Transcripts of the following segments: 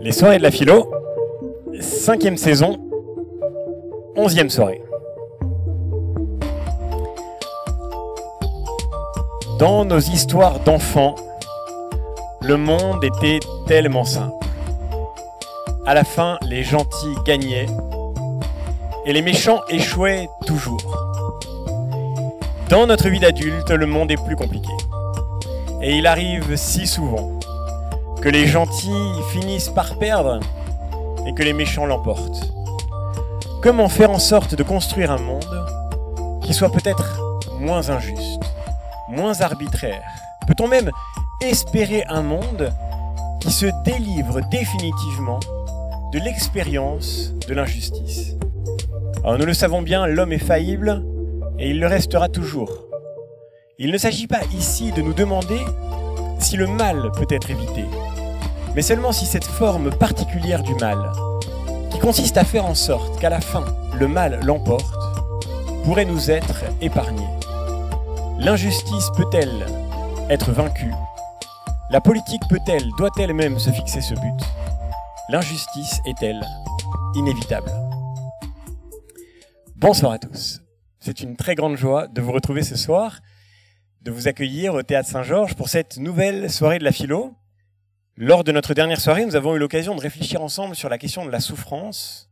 Les soirées de la philo, cinquième saison, onzième soirée. Dans nos histoires d'enfants, le monde était tellement simple. À la fin, les gentils gagnaient et les méchants échouaient toujours. Dans notre vie d'adulte, le monde est plus compliqué. Et il arrive si souvent que les gentils finissent par perdre et que les méchants l'emportent. Comment faire en sorte de construire un monde qui soit peut-être moins injuste, moins arbitraire? Peut-on même espérer un monde qui se délivre définitivement de l'expérience de l'injustice? Nous le savons bien, l'homme est faillible et il le restera toujours. Il ne s'agit pas ici de nous demander si le mal peut être évité, mais seulement si cette forme particulière du mal, qui consiste à faire en sorte qu'à la fin le mal l'emporte, pourrait nous être épargnée. L'injustice peut-elle être vaincue? La politique peut-elle, doit-elle même se fixer ce but? L'injustice est-elle inévitable? Bonsoir à tous. C'est une très grande joie de vous retrouver ce soir, de vous accueillir au Théâtre Saint-Georges pour cette nouvelle soirée de la philo. Lors de notre dernière soirée, nous avons eu l'occasion de réfléchir ensemble sur la question de la souffrance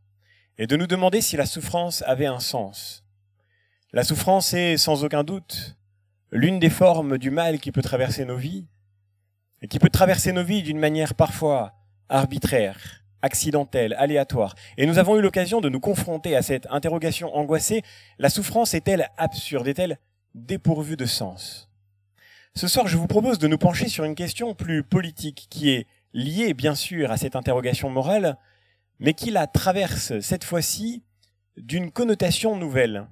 et de nous demander si la souffrance avait un sens. La souffrance est sans aucun doute l'une des formes du mal qui peut traverser nos vies et qui peut traverser nos vies d'une manière parfois arbitraire, accidentelle, aléatoire. Et nous avons eu l'occasion de nous confronter à cette interrogation angoissée. La souffrance est-elle absurde? Est-elle dépourvue de sens? Ce soir, je vous propose de nous pencher sur une question plus politique qui est liée bien sûr à cette interrogation morale, mais qui la traverse cette fois-ci d'une connotation nouvelle.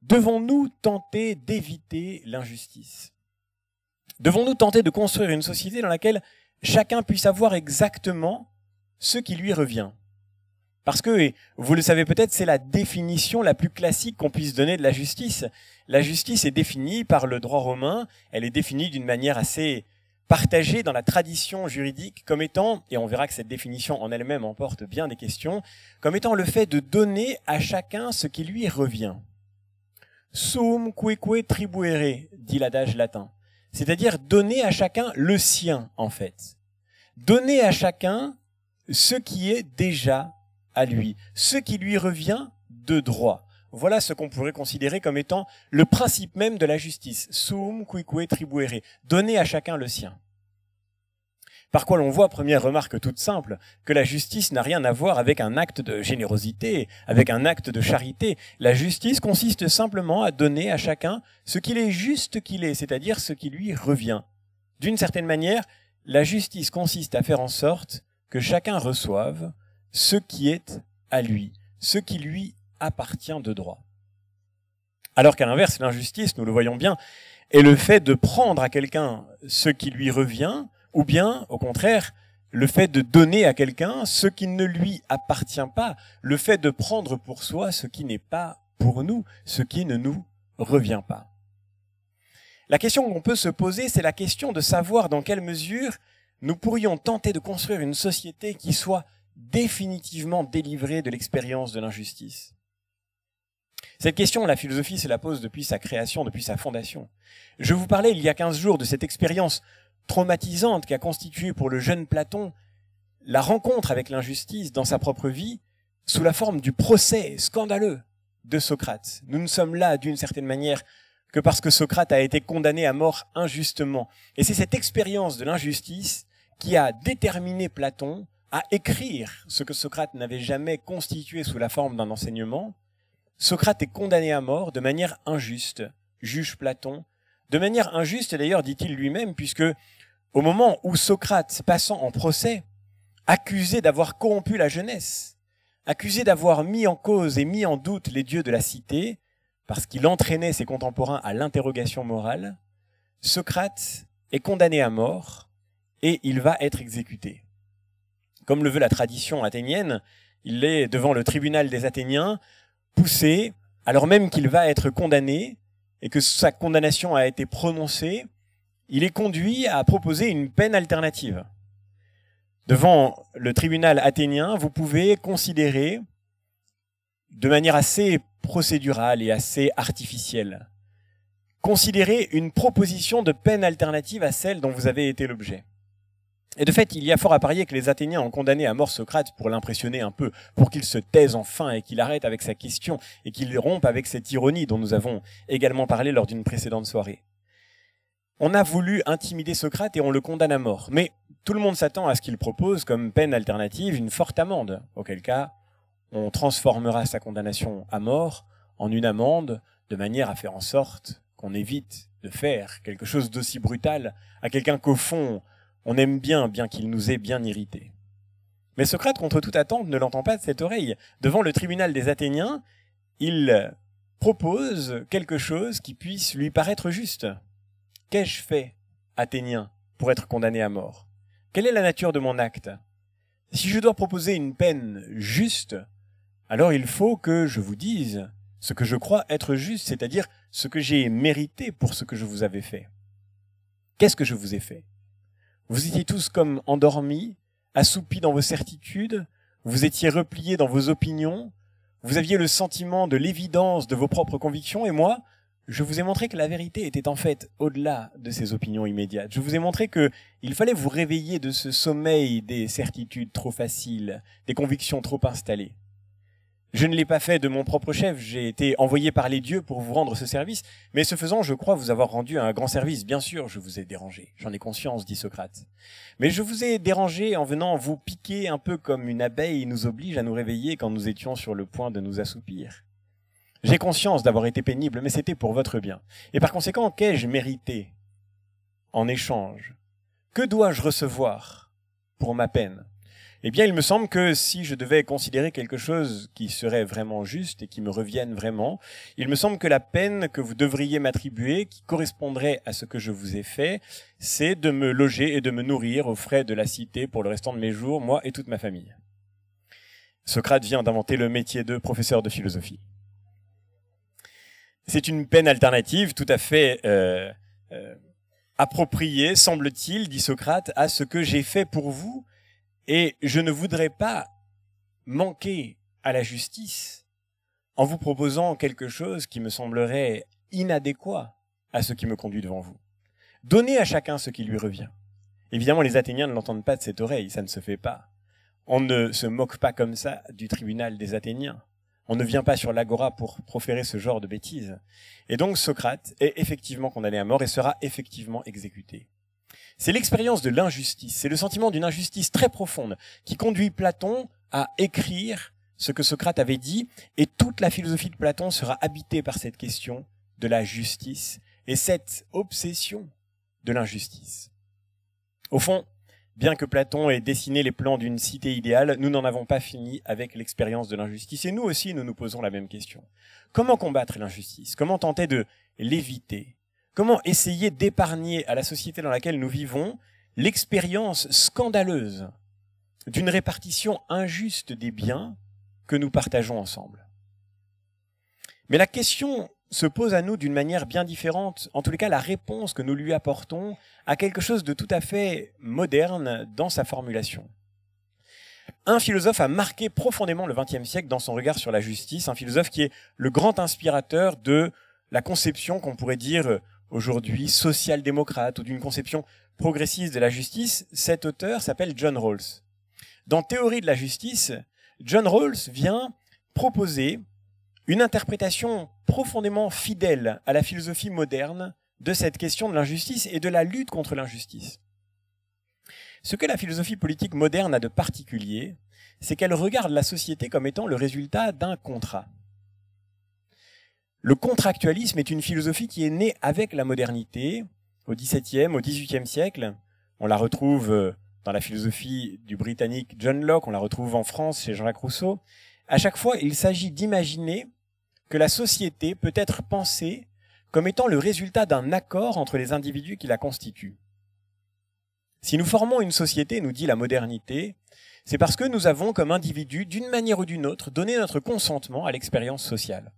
Devons-nous tenter d'éviter l'injustice? Devons-nous tenter de construire une société dans laquelle chacun puisse avoir exactement ce qui lui revient parce que, et vous le savez peut-être, c'est la définition la plus classique qu'on puisse donner de la justice. La justice est définie par le droit romain, elle est définie d'une manière assez partagée dans la tradition juridique comme étant, et on verra que cette définition en elle-même emporte bien des questions, comme étant le fait de donner à chacun ce qui lui revient. Sum queque tribuere, dit l'adage latin. C'est-à-dire donner à chacun le sien, en fait. Donner à chacun ce qui est déjà à lui, ce qui lui revient de droit. Voilà ce qu'on pourrait considérer comme étant le principe même de la justice. Sum quique tribuere. Donner à chacun le sien. Par quoi l'on voit, première remarque toute simple, que la justice n'a rien à voir avec un acte de générosité, avec un acte de charité. La justice consiste simplement à donner à chacun ce qu'il est juste qu'il est, c'est-à-dire ce qui lui revient. D'une certaine manière, la justice consiste à faire en sorte que chacun reçoive ce qui est à lui, ce qui lui appartient de droit. Alors qu'à l'inverse, l'injustice, nous le voyons bien, est le fait de prendre à quelqu'un ce qui lui revient, ou bien, au contraire, le fait de donner à quelqu'un ce qui ne lui appartient pas, le fait de prendre pour soi ce qui n'est pas pour nous, ce qui ne nous revient pas. La question qu'on peut se poser, c'est la question de savoir dans quelle mesure nous pourrions tenter de construire une société qui soit définitivement délivré de l'expérience de l'injustice Cette question, la philosophie se la pose depuis sa création, depuis sa fondation. Je vous parlais il y a 15 jours de cette expérience traumatisante qu'a constituée pour le jeune Platon la rencontre avec l'injustice dans sa propre vie sous la forme du procès scandaleux de Socrate. Nous ne sommes là d'une certaine manière que parce que Socrate a été condamné à mort injustement. Et c'est cette expérience de l'injustice qui a déterminé Platon à écrire ce que Socrate n'avait jamais constitué sous la forme d'un enseignement, Socrate est condamné à mort de manière injuste, juge Platon, de manière injuste d'ailleurs dit-il lui-même, puisque au moment où Socrate, passant en procès, accusé d'avoir corrompu la jeunesse, accusé d'avoir mis en cause et mis en doute les dieux de la cité, parce qu'il entraînait ses contemporains à l'interrogation morale, Socrate est condamné à mort et il va être exécuté. Comme le veut la tradition athénienne, il est devant le tribunal des Athéniens, poussé, alors même qu'il va être condamné et que sa condamnation a été prononcée, il est conduit à proposer une peine alternative. Devant le tribunal athénien, vous pouvez considérer de manière assez procédurale et assez artificielle, considérer une proposition de peine alternative à celle dont vous avez été l'objet. Et de fait, il y a fort à parier que les Athéniens ont condamné à mort Socrate pour l'impressionner un peu, pour qu'il se taise enfin et qu'il arrête avec sa question et qu'il rompe avec cette ironie dont nous avons également parlé lors d'une précédente soirée. On a voulu intimider Socrate et on le condamne à mort. Mais tout le monde s'attend à ce qu'il propose comme peine alternative une forte amende, auquel cas on transformera sa condamnation à mort en une amende de manière à faire en sorte qu'on évite de faire quelque chose d'aussi brutal à quelqu'un qu'au fond on aime bien, bien qu'il nous ait bien irrités. Mais Socrate, contre toute attente, ne l'entend pas de cette oreille. Devant le tribunal des Athéniens, il propose quelque chose qui puisse lui paraître juste. Qu'ai-je fait, Athénien, pour être condamné à mort? Quelle est la nature de mon acte? Si je dois proposer une peine juste, alors il faut que je vous dise ce que je crois être juste, c'est-à-dire ce que j'ai mérité pour ce que je vous avais fait. Qu'est-ce que je vous ai fait? Vous étiez tous comme endormis, assoupis dans vos certitudes, vous étiez repliés dans vos opinions, vous aviez le sentiment de l'évidence de vos propres convictions, et moi, je vous ai montré que la vérité était en fait au-delà de ces opinions immédiates. Je vous ai montré que il fallait vous réveiller de ce sommeil des certitudes trop faciles, des convictions trop installées. Je ne l'ai pas fait de mon propre chef, j'ai été envoyé par les dieux pour vous rendre ce service, mais ce faisant, je crois vous avoir rendu un grand service. Bien sûr, je vous ai dérangé, j'en ai conscience, dit Socrate. Mais je vous ai dérangé en venant vous piquer un peu comme une abeille nous oblige à nous réveiller quand nous étions sur le point de nous assoupir. J'ai conscience d'avoir été pénible, mais c'était pour votre bien. Et par conséquent, qu'ai-je mérité en échange? Que dois-je recevoir pour ma peine? Eh bien, il me semble que si je devais considérer quelque chose qui serait vraiment juste et qui me revienne vraiment, il me semble que la peine que vous devriez m'attribuer, qui correspondrait à ce que je vous ai fait, c'est de me loger et de me nourrir aux frais de la cité pour le restant de mes jours, moi et toute ma famille. Socrate vient d'inventer le métier de professeur de philosophie. C'est une peine alternative tout à fait euh, euh, appropriée, semble-t-il, dit Socrate, à ce que j'ai fait pour vous et je ne voudrais pas manquer à la justice en vous proposant quelque chose qui me semblerait inadéquat à ce qui me conduit devant vous. Donnez à chacun ce qui lui revient. Évidemment, les Athéniens ne l'entendent pas de cette oreille, ça ne se fait pas. On ne se moque pas comme ça du tribunal des Athéniens. On ne vient pas sur l'agora pour proférer ce genre de bêtises. Et donc Socrate est effectivement condamné à mort et sera effectivement exécuté. C'est l'expérience de l'injustice, c'est le sentiment d'une injustice très profonde qui conduit Platon à écrire ce que Socrate avait dit, et toute la philosophie de Platon sera habitée par cette question de la justice et cette obsession de l'injustice. Au fond, bien que Platon ait dessiné les plans d'une cité idéale, nous n'en avons pas fini avec l'expérience de l'injustice, et nous aussi nous nous posons la même question. Comment combattre l'injustice? Comment tenter de l'éviter? Comment essayer d'épargner à la société dans laquelle nous vivons l'expérience scandaleuse d'une répartition injuste des biens que nous partageons ensemble? Mais la question se pose à nous d'une manière bien différente, en tous les cas la réponse que nous lui apportons à quelque chose de tout à fait moderne dans sa formulation. Un philosophe a marqué profondément le XXe siècle dans son regard sur la justice, un philosophe qui est le grand inspirateur de la conception qu'on pourrait dire aujourd'hui social-démocrate ou d'une conception progressiste de la justice, cet auteur s'appelle John Rawls. Dans Théorie de la justice, John Rawls vient proposer une interprétation profondément fidèle à la philosophie moderne de cette question de l'injustice et de la lutte contre l'injustice. Ce que la philosophie politique moderne a de particulier, c'est qu'elle regarde la société comme étant le résultat d'un contrat. Le contractualisme est une philosophie qui est née avec la modernité au XVIIe, au XVIIIe siècle. On la retrouve euh, dans la philosophie du britannique John Locke, on la retrouve en France chez Jean-Jacques Rousseau. À chaque fois, il s'agit d'imaginer que la société peut être pensée comme étant le résultat d'un accord entre les individus qui la constituent. Si nous formons une société, nous dit la modernité, c'est parce que nous avons comme individus, d'une manière ou d'une autre, donné notre consentement à l'expérience sociale.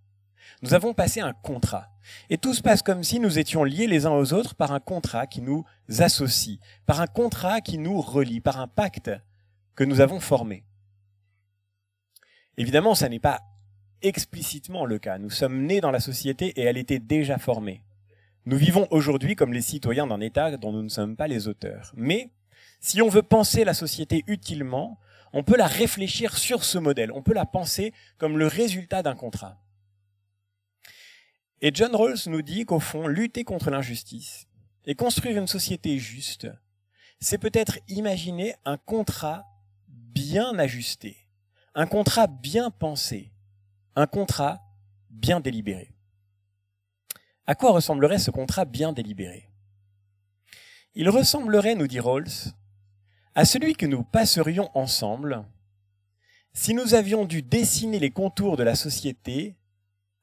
Nous avons passé un contrat. Et tout se passe comme si nous étions liés les uns aux autres par un contrat qui nous associe, par un contrat qui nous relie, par un pacte que nous avons formé. Évidemment, ça n'est pas explicitement le cas. Nous sommes nés dans la société et elle était déjà formée. Nous vivons aujourd'hui comme les citoyens d'un État dont nous ne sommes pas les auteurs. Mais si on veut penser la société utilement, on peut la réfléchir sur ce modèle, on peut la penser comme le résultat d'un contrat. Et John Rawls nous dit qu'au fond, lutter contre l'injustice et construire une société juste, c'est peut-être imaginer un contrat bien ajusté, un contrat bien pensé, un contrat bien délibéré. À quoi ressemblerait ce contrat bien délibéré? Il ressemblerait, nous dit Rawls, à celui que nous passerions ensemble si nous avions dû dessiner les contours de la société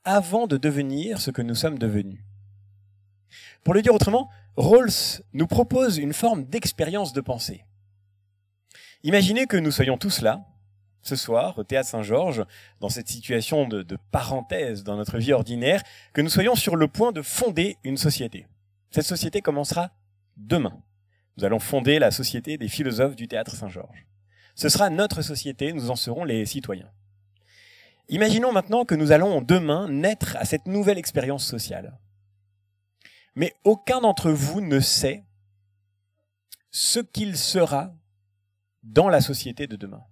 avant de devenir ce que nous sommes devenus. Pour le dire autrement, Rawls nous propose une forme d'expérience de pensée. Imaginez que nous soyons tous là, ce soir, au théâtre Saint-Georges, dans cette situation de, de, parenthèse dans notre vie ordinaire, que nous soyons sur le point de fonder une société. Cette société commencera demain. Nous allons fonder la société des philosophes du théâtre Saint-Georges. Ce sera notre société, nous en serons les citoyens. Imaginons maintenant que nous allons demain naître à cette nouvelle expérience sociale. Mais aucun d'entre vous ne sait ce qu'il sera dans la société de demain.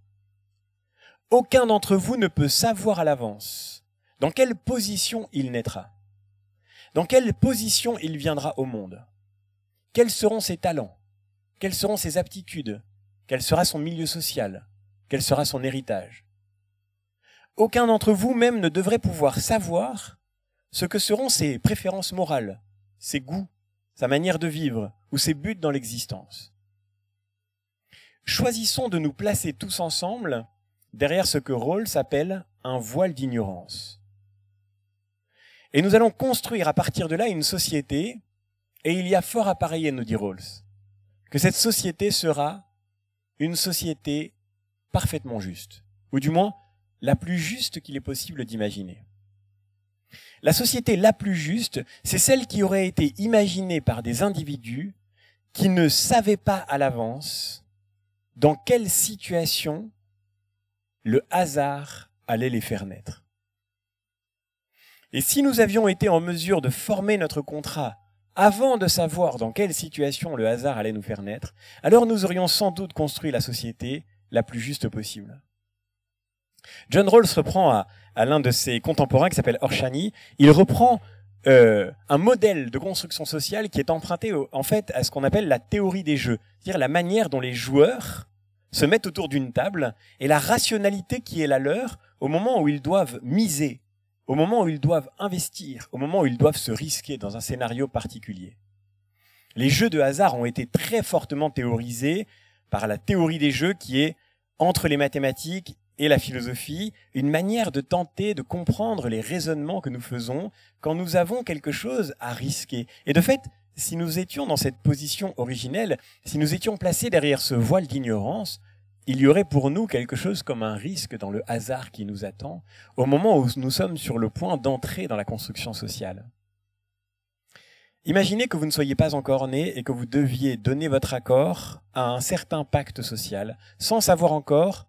Aucun d'entre vous ne peut savoir à l'avance dans quelle position il naîtra, dans quelle position il viendra au monde, quels seront ses talents, quelles seront ses aptitudes, quel sera son milieu social, quel sera son héritage. Aucun d'entre vous même ne devrait pouvoir savoir ce que seront ses préférences morales, ses goûts, sa manière de vivre ou ses buts dans l'existence choisissons de nous placer tous ensemble derrière ce que Rawls appelle un voile d'ignorance. Et nous allons construire à partir de là une société, et il y a fort à parier, nous dit Rawls, que cette société sera une société parfaitement juste, ou du moins la plus juste qu'il est possible d'imaginer. La société la plus juste, c'est celle qui aurait été imaginée par des individus qui ne savaient pas à l'avance dans quelle situation le hasard allait les faire naître. Et si nous avions été en mesure de former notre contrat avant de savoir dans quelle situation le hasard allait nous faire naître, alors nous aurions sans doute construit la société la plus juste possible. John Rawls reprend à, l'un de ses contemporains qui s'appelle Orshani, il reprend euh, un modèle de construction sociale qui est emprunté en fait à ce qu'on appelle la théorie des jeux, c'est-à-dire la manière dont les joueurs se mettent autour d'une table et la rationalité qui est la leur au moment où ils doivent miser, au moment où ils doivent investir, au moment où ils doivent se risquer dans un scénario particulier. Les jeux de hasard ont été très fortement théorisés par la théorie des jeux qui est entre les mathématiques et la philosophie, une manière de tenter de comprendre les raisonnements que nous faisons quand nous avons quelque chose à risquer. Et de fait, si nous étions dans cette position originelle, si nous étions placés derrière ce voile d'ignorance, il y aurait pour nous quelque chose comme un risque dans le hasard qui nous attend au moment où nous sommes sur le point d'entrer dans la construction sociale. Imaginez que vous ne soyez pas encore né et que vous deviez donner votre accord à un certain pacte social sans savoir encore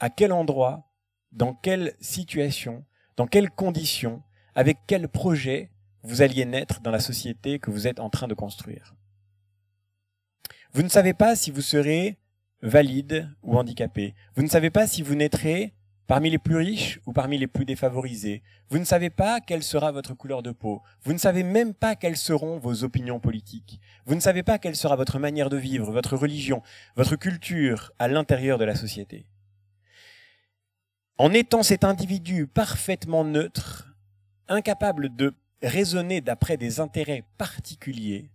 à quel endroit, dans quelle situation, dans quelles conditions, avec quel projet vous alliez naître dans la société que vous êtes en train de construire. Vous ne savez pas si vous serez valide ou handicapé. Vous ne savez pas si vous naîtrez parmi les plus riches ou parmi les plus défavorisés. Vous ne savez pas quelle sera votre couleur de peau. Vous ne savez même pas quelles seront vos opinions politiques. Vous ne savez pas quelle sera votre manière de vivre, votre religion, votre culture à l'intérieur de la société. En étant cet individu parfaitement neutre, incapable de raisonner d'après des intérêts particuliers,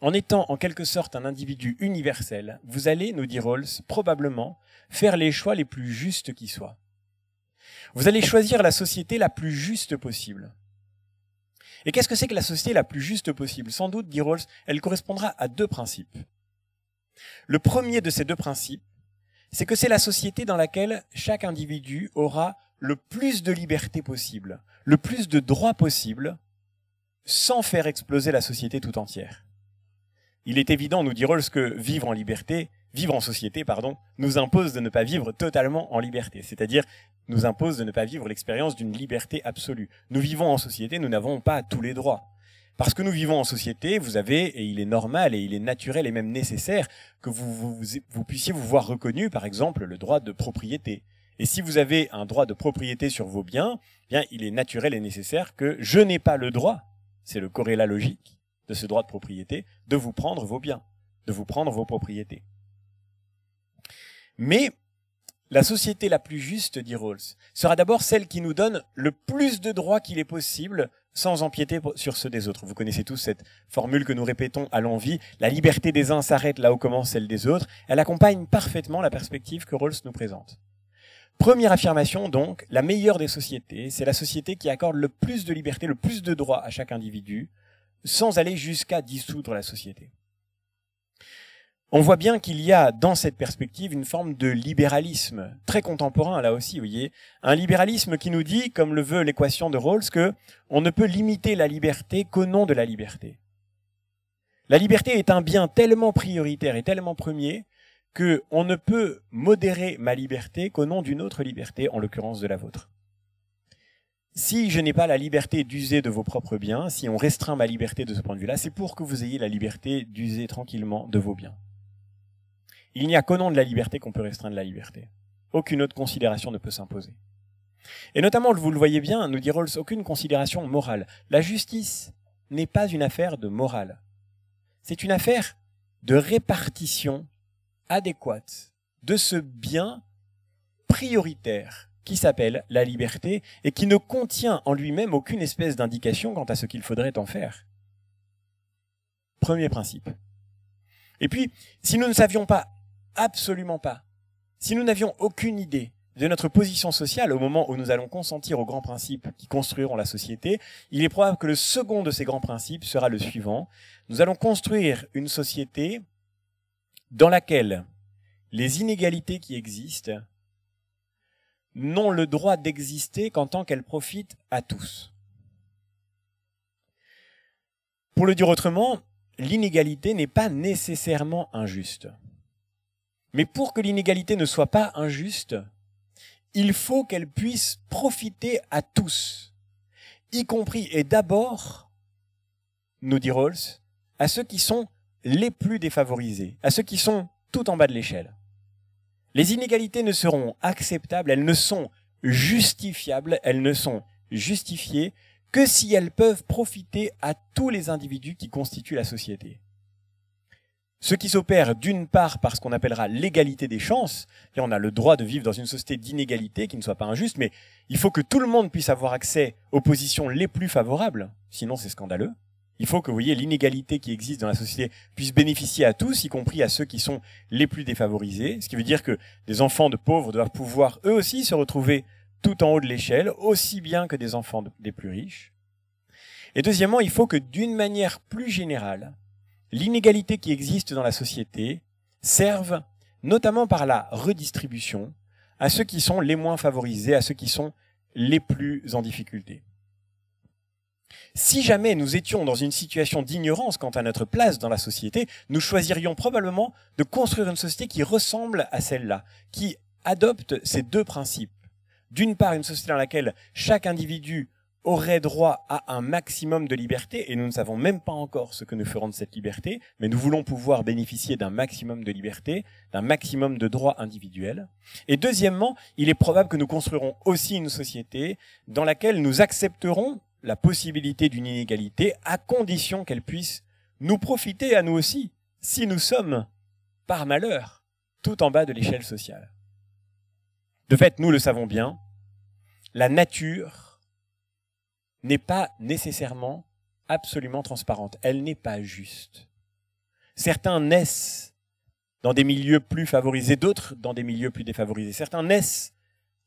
en étant en quelque sorte un individu universel, vous allez, nous dit Rawls, probablement faire les choix les plus justes qui soient. Vous allez choisir la société la plus juste possible. Et qu'est-ce que c'est que la société la plus juste possible? Sans doute, dit Rawls, elle correspondra à deux principes. Le premier de ces deux principes, c'est que c'est la société dans laquelle chaque individu aura le plus de liberté possible, le plus de droits possible, sans faire exploser la société tout entière. Il est évident, nous dit Rawls, que vivre en liberté, vivre en société, pardon, nous impose de ne pas vivre totalement en liberté, c'est-à-dire nous impose de ne pas vivre l'expérience d'une liberté absolue. Nous vivons en société, nous n'avons pas tous les droits. Parce que nous vivons en société, vous avez, et il est normal et il est naturel et même nécessaire que vous, puissiez vous voir reconnu, par exemple, le droit de propriété. Et si vous avez un droit de propriété sur vos biens, bien, il est naturel et nécessaire que je n'ai pas le droit, c'est le corrélat logique de ce droit de propriété, de vous prendre vos biens, de vous prendre vos propriétés. Mais la société la plus juste, dit Rawls, sera d'abord celle qui nous donne le plus de droits qu'il est possible sans empiéter sur ceux des autres. Vous connaissez tous cette formule que nous répétons à l'envie, la liberté des uns s'arrête là où commence celle des autres. Elle accompagne parfaitement la perspective que Rawls nous présente. Première affirmation, donc, la meilleure des sociétés, c'est la société qui accorde le plus de liberté, le plus de droits à chaque individu, sans aller jusqu'à dissoudre la société. On voit bien qu'il y a dans cette perspective une forme de libéralisme très contemporain là aussi, vous voyez, un libéralisme qui nous dit, comme le veut l'équation de Rawls, que on ne peut limiter la liberté qu'au nom de la liberté. La liberté est un bien tellement prioritaire et tellement premier que on ne peut modérer ma liberté qu'au nom d'une autre liberté, en l'occurrence de la vôtre. Si je n'ai pas la liberté d'user de vos propres biens, si on restreint ma liberté de ce point de vue-là, c'est pour que vous ayez la liberté d'user tranquillement de vos biens. Il n'y a qu'au nom de la liberté qu'on peut restreindre la liberté. Aucune autre considération ne peut s'imposer. Et notamment, vous le voyez bien, nous dit Rawls, aucune considération morale. La justice n'est pas une affaire de morale. C'est une affaire de répartition adéquate de ce bien prioritaire qui s'appelle la liberté et qui ne contient en lui-même aucune espèce d'indication quant à ce qu'il faudrait en faire. Premier principe. Et puis, si nous ne savions pas Absolument pas. Si nous n'avions aucune idée de notre position sociale au moment où nous allons consentir aux grands principes qui construiront la société, il est probable que le second de ces grands principes sera le suivant. Nous allons construire une société dans laquelle les inégalités qui existent n'ont le droit d'exister qu'en tant qu'elles profitent à tous. Pour le dire autrement, l'inégalité n'est pas nécessairement injuste. Mais pour que l'inégalité ne soit pas injuste, il faut qu'elle puisse profiter à tous, y compris et d'abord, nous dit Rawls, à ceux qui sont les plus défavorisés, à ceux qui sont tout en bas de l'échelle. Les inégalités ne seront acceptables, elles ne sont justifiables, elles ne sont justifiées que si elles peuvent profiter à tous les individus qui constituent la société. Ce qui s'opère d'une part par ce qu'on appellera l'égalité des chances, et on a le droit de vivre dans une société d'inégalité qui ne soit pas injuste, mais il faut que tout le monde puisse avoir accès aux positions les plus favorables, sinon c'est scandaleux. Il faut que, vous voyez, l'inégalité qui existe dans la société puisse bénéficier à tous, y compris à ceux qui sont les plus défavorisés, ce qui veut dire que des enfants de pauvres doivent pouvoir eux aussi se retrouver tout en haut de l'échelle, aussi bien que des enfants des plus riches. Et deuxièmement, il faut que d'une manière plus générale, l'inégalité qui existe dans la société serve, notamment par la redistribution, à ceux qui sont les moins favorisés, à ceux qui sont les plus en difficulté. Si jamais nous étions dans une situation d'ignorance quant à notre place dans la société, nous choisirions probablement de construire une société qui ressemble à celle-là, qui adopte ces deux principes. D'une part, une société dans laquelle chaque individu aurait droit à un maximum de liberté, et nous ne savons même pas encore ce que nous ferons de cette liberté, mais nous voulons pouvoir bénéficier d'un maximum de liberté, d'un maximum de droits individuels. Et deuxièmement, il est probable que nous construirons aussi une société dans laquelle nous accepterons la possibilité d'une inégalité à condition qu'elle puisse nous profiter à nous aussi, si nous sommes, par malheur, tout en bas de l'échelle sociale. De fait, nous le savons bien, la nature n'est pas nécessairement absolument transparente. Elle n'est pas juste. Certains naissent dans des milieux plus favorisés, d'autres dans des milieux plus défavorisés. Certains naissent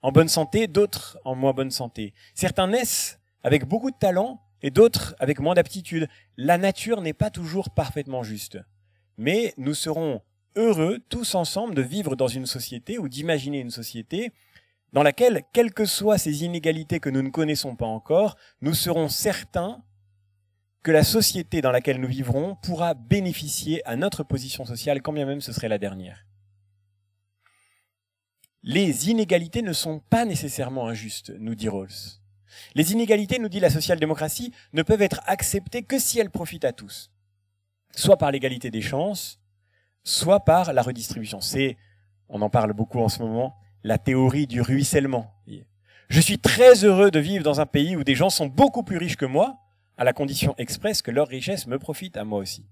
en bonne santé, d'autres en moins bonne santé. Certains naissent avec beaucoup de talent et d'autres avec moins d'aptitude. La nature n'est pas toujours parfaitement juste. Mais nous serons heureux tous ensemble de vivre dans une société ou d'imaginer une société dans laquelle, quelles que soient ces inégalités que nous ne connaissons pas encore, nous serons certains que la société dans laquelle nous vivrons pourra bénéficier à notre position sociale, quand bien même ce serait la dernière. Les inégalités ne sont pas nécessairement injustes, nous dit Rawls. Les inégalités, nous dit la social-démocratie, ne peuvent être acceptées que si elles profitent à tous. Soit par l'égalité des chances, soit par la redistribution. C'est, on en parle beaucoup en ce moment, la théorie du ruissellement. Je suis très heureux de vivre dans un pays où des gens sont beaucoup plus riches que moi, à la condition expresse que leur richesse me profite à moi aussi.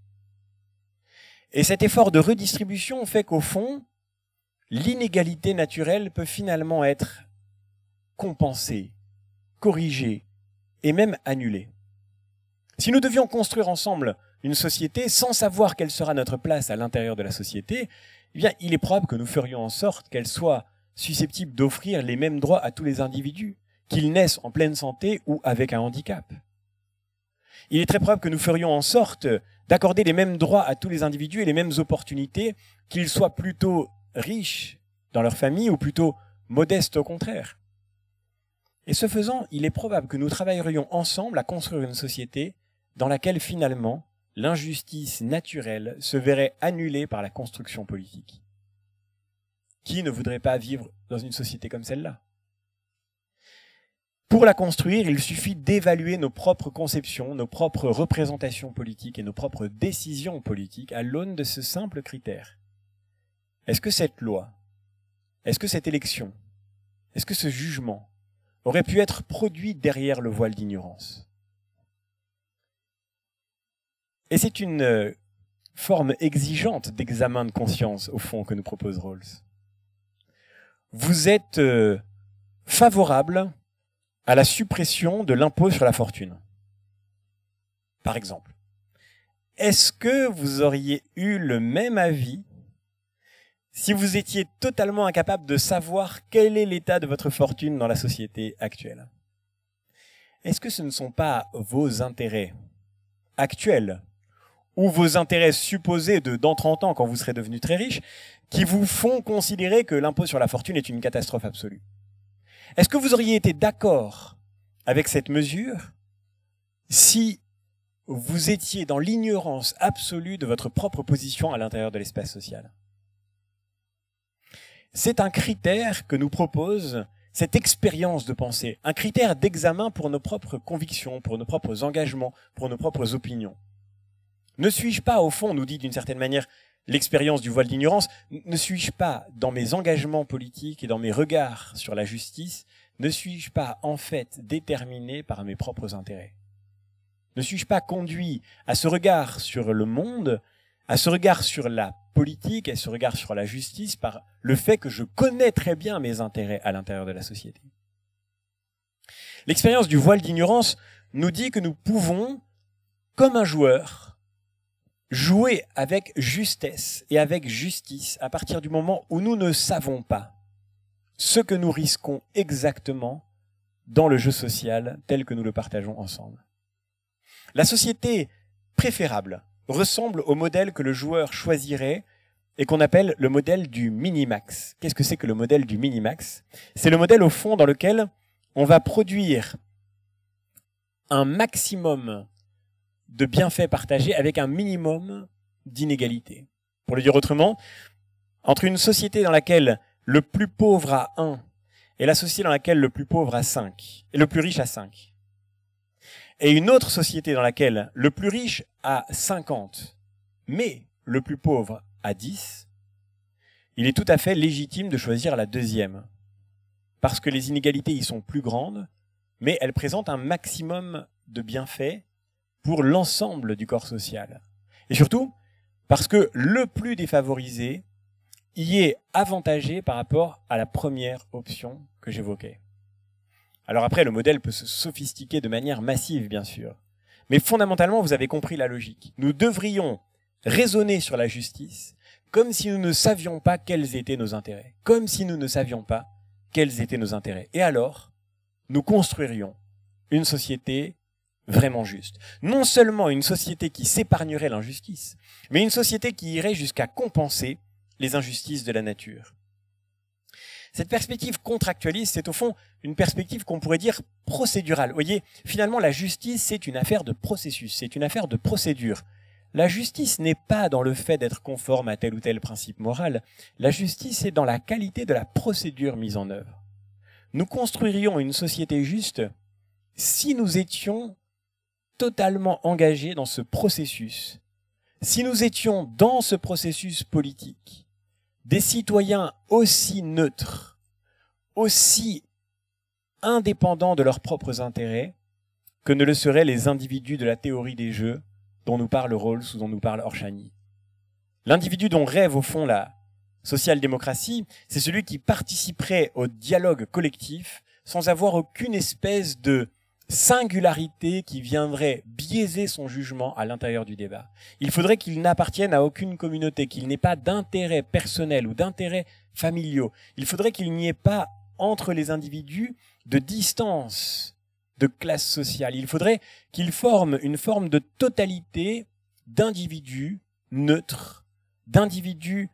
Et cet effort de redistribution fait qu'au fond, l'inégalité naturelle peut finalement être compensée, corrigée et même annulée. Si nous devions construire ensemble une société sans savoir quelle sera notre place à l'intérieur de la société, eh bien, il est probable que nous ferions en sorte qu'elle soit susceptible d'offrir les mêmes droits à tous les individus, qu'ils naissent en pleine santé ou avec un handicap il est très probable que nous ferions en sorte d'accorder les mêmes droits à tous les individus et les mêmes opportunités, qu'ils soient plutôt riches dans leur famille ou plutôt modestes au contraire. Et ce faisant, il est probable que nous travaillerions ensemble à construire une société dans laquelle finalement l'injustice naturelle se verrait annulée par la construction politique. Qui ne voudrait pas vivre dans une société comme celle-là pour la construire, il suffit d'évaluer nos propres conceptions, nos propres représentations politiques et nos propres décisions politiques à l'aune de ce simple critère. Est-ce que cette loi, est-ce que cette élection, est-ce que ce jugement aurait pu être produit derrière le voile d'ignorance? Et c'est une euh, forme exigeante d'examen de conscience, au fond, que nous propose Rawls. Vous êtes euh, favorable à la suppression de l'impôt sur la fortune. Par exemple. Est-ce que vous auriez eu le même avis si vous étiez totalement incapable de savoir quel est l'état de votre fortune dans la société actuelle? Est-ce que ce ne sont pas vos intérêts actuels ou vos intérêts supposés de dans 30 ans quand vous serez devenu très riche qui vous font considérer que l'impôt sur la fortune est une catastrophe absolue est-ce que vous auriez été d'accord avec cette mesure si vous étiez dans l'ignorance absolue de votre propre position à l'intérieur de l'espace social? C'est un critère que nous propose cette expérience de pensée, un critère d'examen pour nos propres convictions, pour nos propres engagements, pour nos propres opinions. Ne suis-je pas, au fond, nous dit d'une certaine manière l'expérience du voile d'ignorance, ne suis-je pas, dans mes engagements politiques et dans mes regards sur la justice, ne suis-je pas en fait déterminé par mes propres intérêts? Ne suis-je pas conduit à ce regard sur le monde, à ce regard sur la politique, à ce regard sur la justice par le fait que je connais très bien mes intérêts à l'intérieur de la société? L'expérience du voile d'ignorance nous dit que nous pouvons, comme un joueur, jouer avec justesse et avec justice à partir du moment où nous ne savons pas ce que nous risquons exactement dans le jeu social tel que nous le partageons ensemble. La société préférable ressemble au modèle que le joueur choisirait et qu'on appelle le modèle du minimax. Qu'est-ce que c'est que le modèle du minimax? C'est le modèle au fond dans lequel on va produire un maximum de bienfaits partagés avec un minimum d'inégalités. Pour le dire autrement, entre une société dans laquelle le plus pauvre a 1 et la société dans laquelle le plus pauvre a 5 et le plus riche a 5, et une autre société dans laquelle le plus riche a 50 mais le plus pauvre a 10, il est tout à fait légitime de choisir la deuxième, parce que les inégalités y sont plus grandes, mais elles présentent un maximum de bienfaits pour l'ensemble du corps social. Et surtout, parce que le plus défavorisé y est avantagé par rapport à la première option que j'évoquais. Alors après, le modèle peut se sophistiquer de manière massive, bien sûr. Mais fondamentalement, vous avez compris la logique. Nous devrions raisonner sur la justice comme si nous ne savions pas quels étaient nos intérêts. Comme si nous ne savions pas quels étaient nos intérêts. Et alors, nous construirions une société vraiment juste. Non seulement une société qui s'épargnerait l'injustice, mais une société qui irait jusqu'à compenser les injustices de la nature. Cette perspective contractualiste, c'est au fond une perspective qu'on pourrait dire procédurale. Vous voyez, finalement, la justice, c'est une affaire de processus, c'est une affaire de procédure. La justice n'est pas dans le fait d'être conforme à tel ou tel principe moral. La justice est dans la qualité de la procédure mise en œuvre. Nous construirions une société juste si nous étions totalement engagés dans ce processus, si nous étions dans ce processus politique des citoyens aussi neutres, aussi indépendants de leurs propres intérêts que ne le seraient les individus de la théorie des jeux dont nous parle Rawls ou dont nous parle Orshani. L'individu dont rêve au fond la social-démocratie, c'est celui qui participerait au dialogue collectif sans avoir aucune espèce de singularité qui viendrait biaiser son jugement à l'intérieur du débat. Il faudrait qu'il n'appartienne à aucune communauté, qu'il n'ait pas d'intérêt personnel ou d'intérêt familiaux. Il faudrait qu'il n'y ait pas entre les individus de distance de classe sociale. Il faudrait qu'il forme une forme de totalité d'individus neutres, d'individus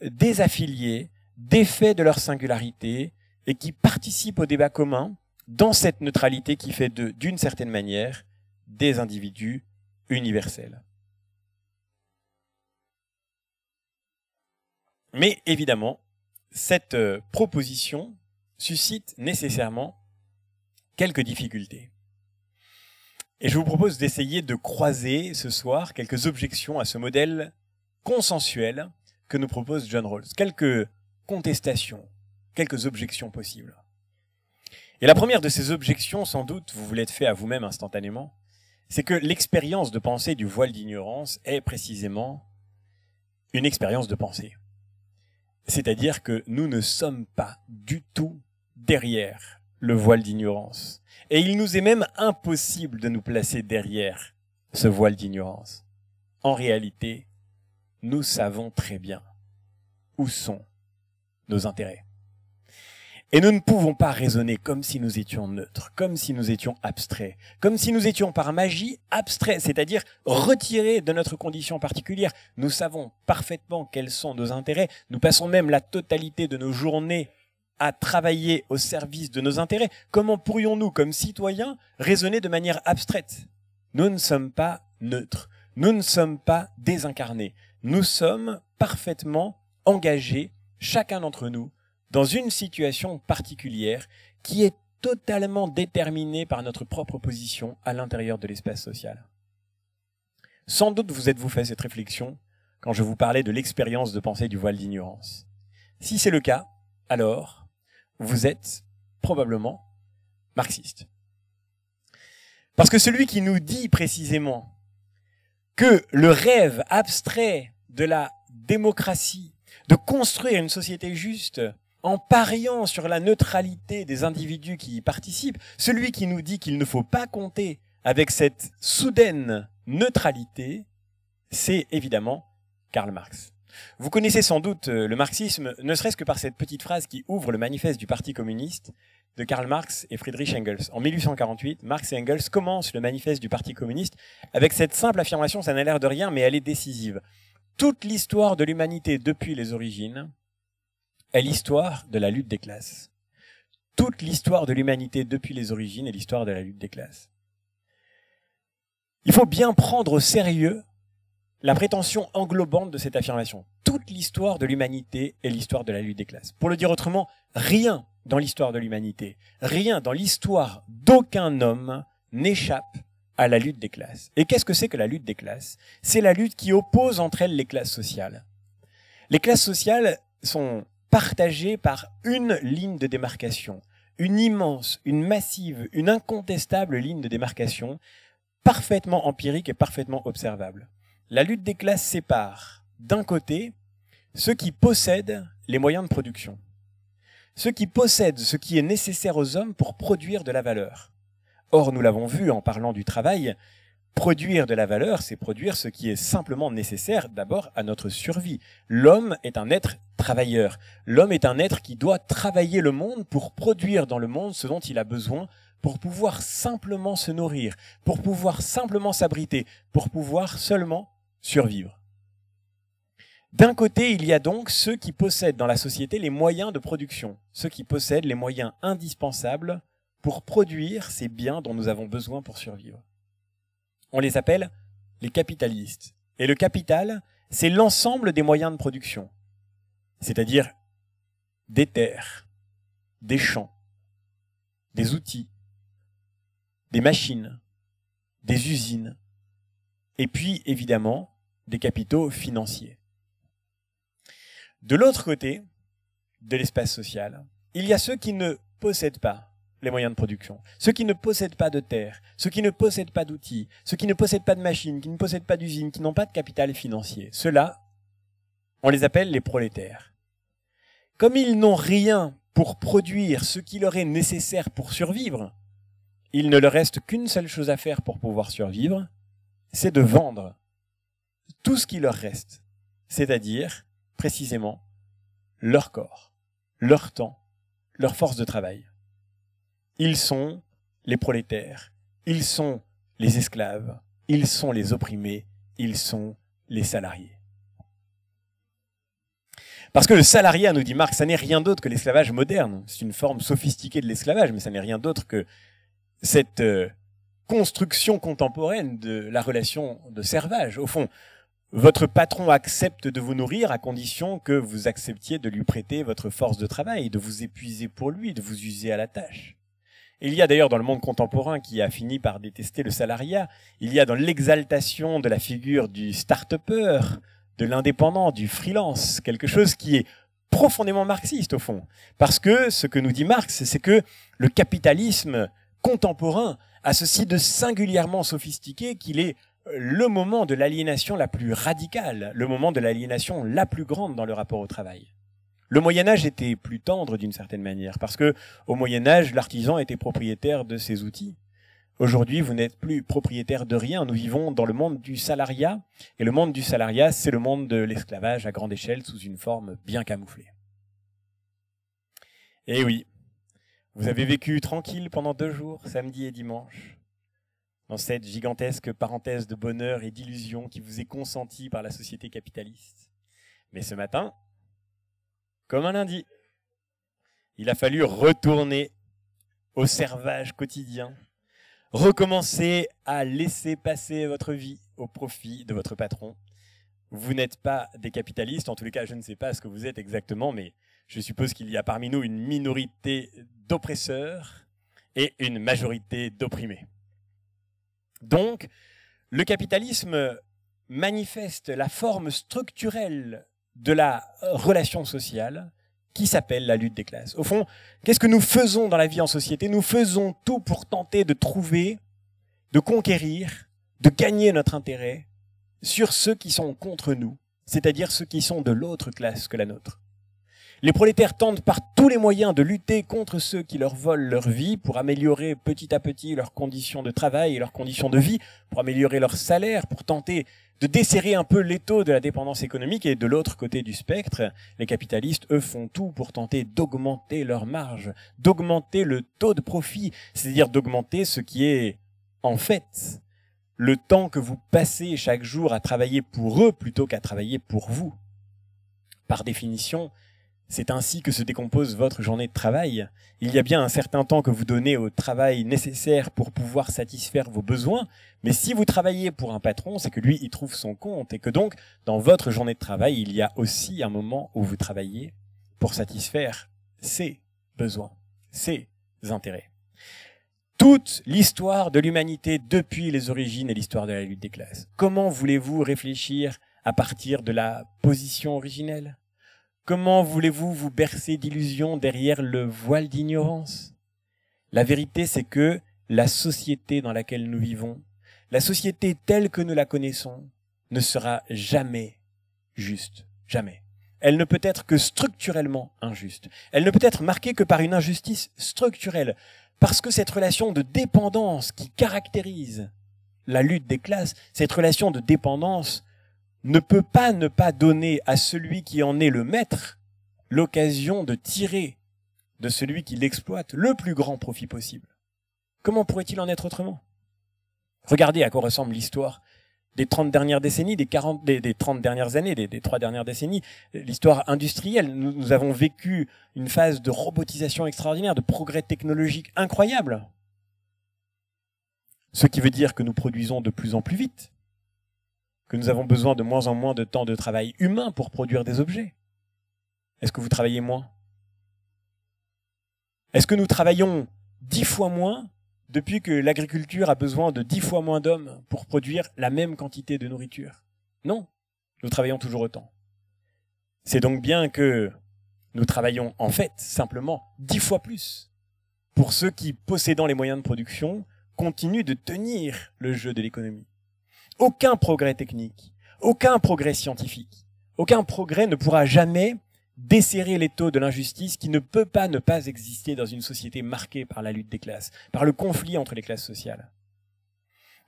désaffiliés, défaits de leur singularité et qui participent au débat commun dans cette neutralité qui fait d'eux, d'une certaine manière, des individus universels. Mais évidemment, cette euh, proposition suscite nécessairement quelques difficultés. Et je vous propose d'essayer de croiser ce soir quelques objections à ce modèle consensuel que nous propose John Rawls. Quelques contestations, quelques objections possibles. Et la première de ces objections, sans doute, vous vous l'êtes fait à vous-même instantanément, c'est que l'expérience de pensée du voile d'ignorance est précisément une expérience de pensée. C'est-à-dire que nous ne sommes pas du tout derrière le voile d'ignorance. Et il nous est même impossible de nous placer derrière ce voile d'ignorance. En réalité, nous savons très bien où sont nos intérêts. Et nous ne pouvons pas raisonner comme si nous étions neutres, comme si nous étions abstraits, comme si nous étions par magie abstraits, c'est-à-dire retirés de notre condition particulière. Nous savons parfaitement quels sont nos intérêts. Nous passons même la totalité de nos journées à travailler au service de nos intérêts. Comment pourrions-nous, comme citoyens, raisonner de manière abstraite? Nous ne sommes pas neutres. Nous ne sommes pas désincarnés. Nous sommes parfaitement engagés, chacun d'entre nous, dans une situation particulière qui est totalement déterminée par notre propre position à l'intérieur de l'espace social. Sans doute vous êtes-vous fait cette réflexion quand je vous parlais de l'expérience de pensée du voile d'ignorance. Si c'est le cas, alors vous êtes probablement marxiste. Parce que celui qui nous dit précisément que le rêve abstrait de la démocratie, de construire une société juste, en pariant sur la neutralité des individus qui y participent, celui qui nous dit qu'il ne faut pas compter avec cette soudaine neutralité, c'est évidemment Karl Marx. Vous connaissez sans doute euh, le marxisme, ne serait-ce que par cette petite phrase qui ouvre le manifeste du Parti communiste de Karl Marx et Friedrich Engels. En 1848, Marx et Engels commencent le manifeste du Parti communiste avec cette simple affirmation, ça n'a l'air de rien, mais elle est décisive. Toute l'histoire de l'humanité depuis les origines est l'histoire de la lutte des classes. Toute l'histoire de l'humanité depuis les origines est l'histoire de la lutte des classes. Il faut bien prendre au sérieux la prétention englobante de cette affirmation. Toute l'histoire de l'humanité est l'histoire de la lutte des classes. Pour le dire autrement, rien dans l'histoire de l'humanité, rien dans l'histoire d'aucun homme n'échappe à la lutte des classes. Et qu'est-ce que c'est que la lutte des classes? C'est la lutte qui oppose entre elles les classes sociales. Les classes sociales sont partagées par une ligne de démarcation, une immense, une massive, une incontestable ligne de démarcation, parfaitement empirique et parfaitement observable. La lutte des classes sépare, d'un côté, ceux qui possèdent les moyens de production, ceux qui possèdent ce qui est nécessaire aux hommes pour produire de la valeur. Or, nous l'avons vu en parlant du travail, produire de la valeur, c'est produire ce qui est simplement nécessaire d'abord à notre survie. L'homme est un être travailleur. L'homme est un être qui doit travailler le monde pour produire dans le monde ce dont il a besoin pour pouvoir simplement se nourrir, pour pouvoir simplement s'abriter, pour pouvoir seulement survivre. D'un côté, il y a donc ceux qui possèdent dans la société les moyens de production, ceux qui possèdent les moyens indispensables pour produire ces biens dont nous avons besoin pour survivre. On les appelle les capitalistes. Et le capital, c'est l'ensemble des moyens de production, c'est-à-dire des terres, des champs, des outils, des machines, des usines, et puis évidemment des capitaux financiers. De l'autre côté de l'espace social, il y a ceux qui ne possèdent pas les moyens de production, ceux qui ne possèdent pas de terre, ceux qui ne possèdent pas d'outils, ceux qui ne possèdent pas de machines, qui ne possèdent pas d'usines, qui n'ont pas de capital financier. Ceux-là, on les appelle les prolétaires. Comme ils n'ont rien pour produire ce qui leur est nécessaire pour survivre, il ne leur reste qu'une seule chose à faire pour pouvoir survivre, c'est de vendre tout ce qui leur reste, c'est-à-dire, précisément, leur corps, leur temps, leur force de travail. Ils sont les prolétaires, ils sont les esclaves, ils sont les opprimés, ils sont les salariés. Parce que le salariat, nous dit Marx, ça n'est rien d'autre que l'esclavage moderne. C'est une forme sophistiquée de l'esclavage, mais ça n'est rien d'autre que cette euh, construction contemporaine de la relation de servage. Au fond, votre patron accepte de vous nourrir à condition que vous acceptiez de lui prêter votre force de travail, de vous épuiser pour lui, de vous user à la tâche. Il y a d'ailleurs dans le monde contemporain qui a fini par détester le salariat, il y a dans l'exaltation de la figure du start-upper, de l'indépendant, du freelance, quelque chose qui est profondément marxiste au fond. Parce que ce que nous dit Marx, c'est que le capitalisme contemporain a ceci de singulièrement sophistiqué qu'il est euh, le moment de l'aliénation la plus radicale, le moment de l'aliénation la plus grande dans le rapport au travail. Le Moyen Âge était plus tendre d'une certaine manière, parce que au Moyen Âge, l'artisan était propriétaire de ses outils. Aujourd'hui, vous n'êtes plus propriétaire de rien. Nous vivons dans le monde du salariat, et le monde du salariat, c'est le monde de l'esclavage à grande échelle sous une forme bien camouflée. Et oui, vous avez vécu tranquille pendant deux jours, samedi et dimanche, dans cette gigantesque parenthèse de bonheur et d'illusion qui vous est consentie par la société capitaliste. Mais ce matin, comme un lundi, il a fallu retourner au servage quotidien, recommencer à laisser passer votre vie au profit de votre patron. Vous n'êtes pas des capitalistes, en tous les cas, je ne sais pas ce que vous êtes exactement, mais je suppose qu'il y a parmi nous une minorité d'oppresseurs et une majorité d'opprimés. Donc, le capitalisme manifeste la forme structurelle de la relation sociale qui s'appelle la lutte des classes. Au fond, qu'est-ce que nous faisons dans la vie en société? Nous faisons tout pour tenter de trouver, de conquérir, de gagner notre intérêt sur ceux qui sont contre nous, c'est-à-dire ceux qui sont de l'autre classe que la nôtre. Les prolétaires tentent par tous les moyens de lutter contre ceux qui leur volent leur vie pour améliorer petit à petit leurs conditions de travail et leurs conditions de vie, pour améliorer leur salaire, pour tenter de desserrer un peu l'étau de la dépendance économique. Et de l'autre côté du spectre, les capitalistes, eux, font tout pour tenter d'augmenter leur marge, d'augmenter le taux de profit, c'est-à-dire d'augmenter ce qui est, en fait, le temps que vous passez chaque jour à travailler pour eux plutôt qu'à travailler pour vous. Par définition, c'est ainsi que se décompose votre journée de travail. Il y a bien un certain temps que vous donnez au travail nécessaire pour pouvoir satisfaire vos besoins, mais si vous travaillez pour un patron, c'est que lui, il trouve son compte, et que donc, dans votre journée de travail, il y a aussi un moment où vous travaillez pour satisfaire ses besoins, ses intérêts. Toute l'histoire de l'humanité depuis les origines et l'histoire de la lutte des classes. Comment voulez-vous réfléchir à partir de la position originelle? Comment voulez-vous vous bercer d'illusions derrière le voile d'ignorance? La vérité, c'est que la société dans laquelle nous vivons, la société telle que nous la connaissons, ne sera jamais juste. Jamais. Elle ne peut être que structurellement injuste. Elle ne peut être marquée que par une injustice structurelle. Parce que cette relation de dépendance qui caractérise la lutte des classes, cette relation de dépendance ne peut pas ne pas donner à celui qui en est le maître l'occasion de tirer de celui qui l'exploite le plus grand profit possible. Comment pourrait-il en être autrement? Regardez à quoi ressemble l'histoire des 30 dernières décennies, des, 40, des, 30 dernières années, des, des 3 dernières décennies, l'histoire industrielle. Nous avons vécu une phase de robotisation extraordinaire, de progrès technologique incroyable. Ce qui veut dire que nous produisons de plus en plus vite, que nous avons besoin de moins en moins de temps de travail humain pour produire des objets. Est-ce que vous travaillez moins? Est-ce que nous travaillons dix fois moins depuis que l'agriculture a besoin de dix fois moins d'hommes pour produire la même quantité de nourriture? Non, nous travaillons toujours autant. C'est donc bien que nous travaillons en fait simplement dix fois plus pour ceux qui, possédant les moyens de production, continuent de tenir le jeu de l'économie. Aucun progrès technique, aucun progrès scientifique, aucun progrès ne pourra jamais desserrer les taux de l'injustice qui ne peut pas ne pas exister dans une société marquée par la lutte des classes, par le conflit entre les classes sociales.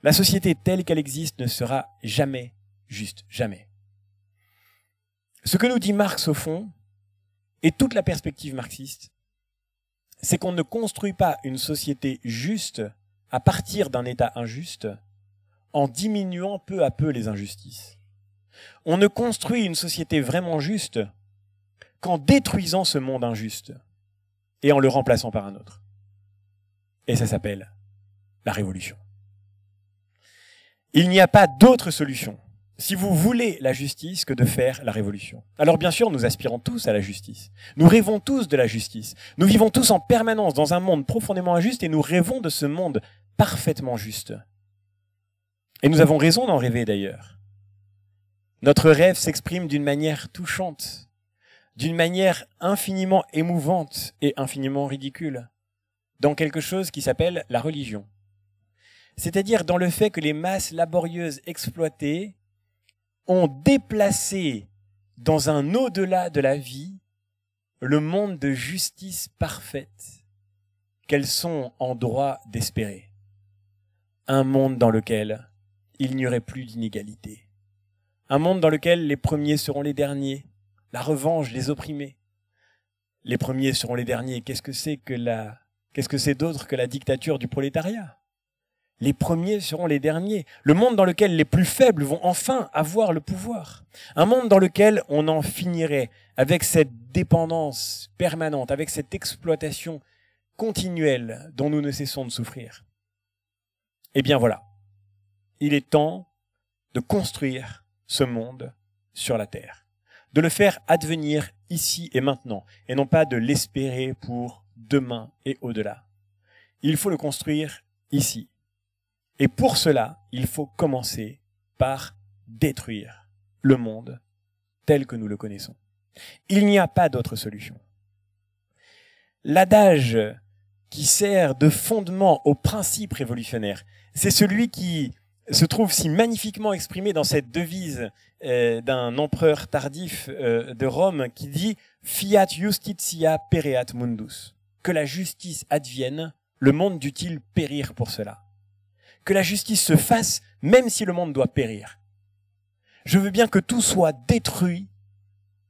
La société telle qu'elle existe ne sera jamais juste, jamais. Ce que nous dit Marx au fond, et toute la perspective marxiste, c'est qu'on ne construit pas une société juste à partir d'un État injuste en diminuant peu à peu les injustices. On ne construit une société vraiment juste qu'en détruisant ce monde injuste et en le remplaçant par un autre. Et ça s'appelle la révolution. Il n'y a pas d'autre solution, si vous voulez la justice, que de faire la révolution. Alors bien sûr, nous aspirons tous à la justice. Nous rêvons tous de la justice. Nous vivons tous en permanence dans un monde profondément injuste et nous rêvons de ce monde parfaitement juste. Et nous avons raison d'en rêver d'ailleurs. Notre rêve s'exprime d'une manière touchante d'une manière infiniment émouvante et infiniment ridicule, dans quelque chose qui s'appelle la religion. C'est-à-dire dans le fait que les masses laborieuses exploitées ont déplacé dans un au-delà de la vie le monde de justice parfaite qu'elles sont en droit d'espérer. Un monde dans lequel il n'y aurait plus d'inégalité. Un monde dans lequel les premiers seront les derniers, la revanche des opprimés. Les premiers seront les derniers. Qu'est-ce que c'est que la, qu'est-ce que c'est d'autre que la dictature du prolétariat? Les premiers seront les derniers. Le monde dans lequel les plus faibles vont enfin avoir le pouvoir. Un monde dans lequel on en finirait avec cette dépendance permanente, avec cette exploitation continuelle dont nous ne cessons de souffrir. Eh bien voilà. Il est temps de construire ce monde sur la terre de le faire advenir ici et maintenant, et non pas de l'espérer pour demain et au-delà. Il faut le construire ici. Et pour cela, il faut commencer par détruire le monde tel que nous le connaissons. Il n'y a pas d'autre solution. L'adage qui sert de fondement au principe révolutionnaire, c'est celui qui se trouve si magnifiquement exprimé dans cette devise euh, d'un empereur tardif euh, de Rome qui dit Fiat justitia pereat mundus. Que la justice advienne, le monde dut-il périr pour cela? Que la justice se fasse, même si le monde doit périr. Je veux bien que tout soit détruit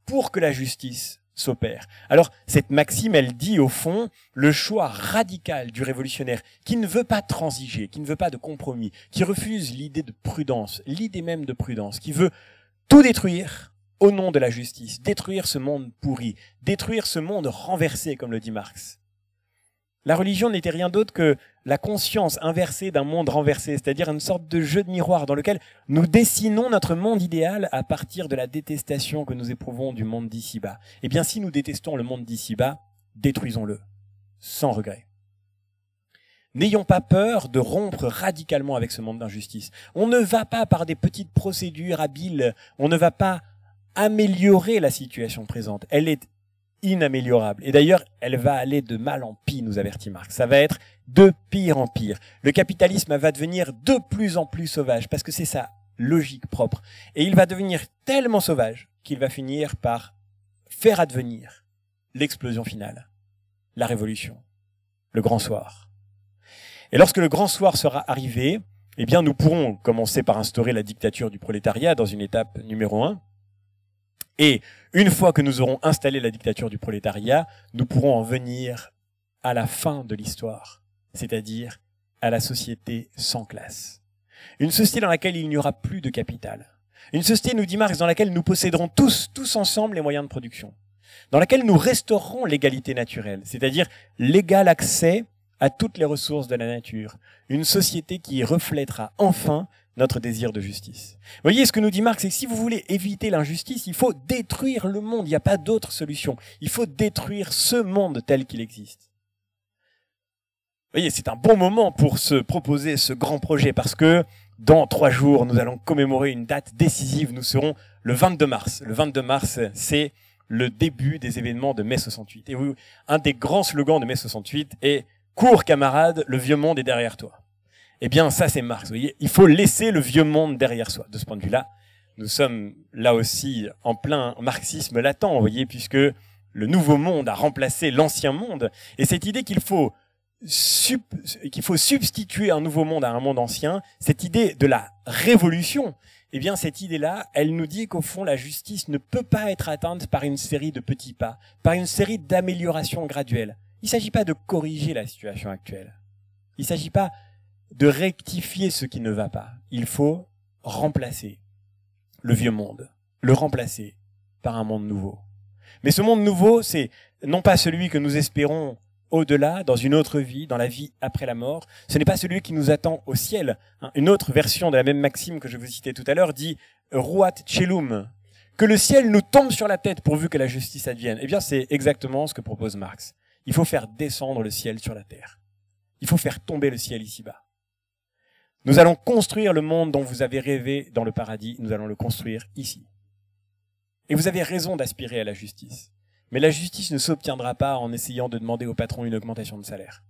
pour que la justice s'opère. Alors, cette maxime, elle dit au fond le choix radical du révolutionnaire qui ne veut pas transiger, qui ne veut pas de compromis, qui refuse l'idée de prudence, l'idée même de prudence, qui veut tout détruire au nom de la justice, détruire ce monde pourri, détruire ce monde renversé, comme le dit Marx. La religion n'était rien d'autre que la conscience inversée d'un monde renversé, c'est-à-dire une sorte de jeu de miroir dans lequel nous dessinons notre monde idéal à partir de la détestation que nous éprouvons du monde d'ici-bas. Eh bien, si nous détestons le monde d'ici-bas, détruisons-le, sans regret. N'ayons pas peur de rompre radicalement avec ce monde d'injustice. On ne va pas par des petites procédures habiles, on ne va pas améliorer la situation présente. Elle est inaméliorable. Et d'ailleurs, elle va aller de mal en pis, nous avertit Marx. Ça va être de pire en pire. Le capitalisme va devenir de plus en plus sauvage, parce que c'est sa logique propre. Et il va devenir tellement sauvage qu'il va finir par faire advenir l'explosion finale, la révolution, le grand soir. Et lorsque le grand soir sera arrivé, eh bien, nous pourrons commencer par instaurer la dictature du prolétariat dans une étape numéro un, et une fois que nous aurons installé la dictature du prolétariat, nous pourrons en venir à la fin de l'histoire, c'est-à-dire à la société sans classe. Une société dans laquelle il n'y aura plus de capital. Une société, nous dit Marx, dans laquelle nous posséderons tous, tous ensemble, les moyens de production. Dans laquelle nous restaurerons l'égalité naturelle, c'est-à-dire l'égal accès à toutes les ressources de la nature. Une société qui reflètera enfin notre désir de justice. Vous voyez, ce que nous dit Marx, c'est que si vous voulez éviter l'injustice, il faut détruire le monde. Il n'y a pas d'autre solution. Il faut détruire ce monde tel qu'il existe. Vous voyez, c'est un bon moment pour se proposer ce grand projet parce que dans trois jours, nous allons commémorer une date décisive. Nous serons le 22 mars. Le 22 mars, c'est le début des événements de mai 68. Et un des grands slogans de mai 68 est Cours camarade, le vieux monde est derrière toi. Eh bien, ça, c'est Marx. Vous voyez, il faut laisser le vieux monde derrière soi. De ce point de vue-là, nous sommes là aussi en plein marxisme latent, vous voyez, puisque le nouveau monde a remplacé l'ancien monde. Et cette idée qu'il faut, qu'il faut substituer un nouveau monde à un monde ancien, cette idée de la révolution, eh bien, cette idée-là, elle nous dit qu'au fond, la justice ne peut pas être atteinte par une série de petits pas, par une série d'améliorations graduelles. Il ne s'agit pas de corriger la situation actuelle. Il ne s'agit pas de rectifier ce qui ne va pas. Il faut remplacer le vieux monde, le remplacer par un monde nouveau. Mais ce monde nouveau, c'est non pas celui que nous espérons au-delà, dans une autre vie, dans la vie après la mort. Ce n'est pas celui qui nous attend au ciel. Hein, une autre version de la même maxime que je vous citais tout à l'heure dit Ruat Chelum, que le ciel nous tombe sur la tête pourvu que la justice advienne. Eh bien, c'est exactement ce que propose Marx. Il faut faire descendre le ciel sur la terre. Il faut faire tomber le ciel ici-bas. Nous allons construire le monde dont vous avez rêvé dans le paradis, nous allons le construire ici. Et vous avez raison d'aspirer à la justice. Mais la justice ne s'obtiendra pas en essayant de demander au patron une augmentation de salaire.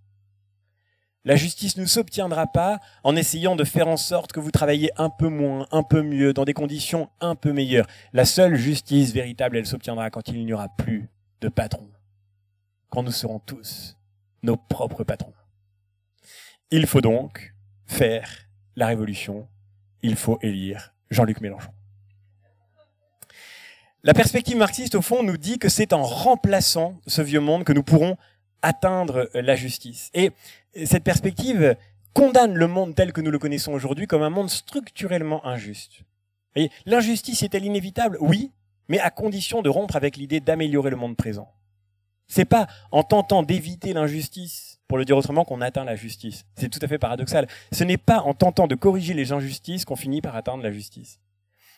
La justice ne s'obtiendra pas en essayant de faire en sorte que vous travaillez un peu moins, un peu mieux, dans des conditions un peu meilleures. La seule justice véritable, elle s'obtiendra quand il n'y aura plus de patron. Quand nous serons tous nos propres patrons. Il faut donc faire la révolution, il faut élire Jean-Luc Mélenchon. La perspective marxiste, au fond, nous dit que c'est en remplaçant ce vieux monde que nous pourrons atteindre la justice. Et cette perspective condamne le monde tel que nous le connaissons aujourd'hui comme un monde structurellement injuste. L'injustice est-elle inévitable? Oui, mais à condition de rompre avec l'idée d'améliorer le monde présent. C'est pas en tentant d'éviter l'injustice pour le dire autrement, qu'on atteint la justice. C'est tout à fait paradoxal. Ce n'est pas en tentant de corriger les injustices qu'on finit par atteindre la justice.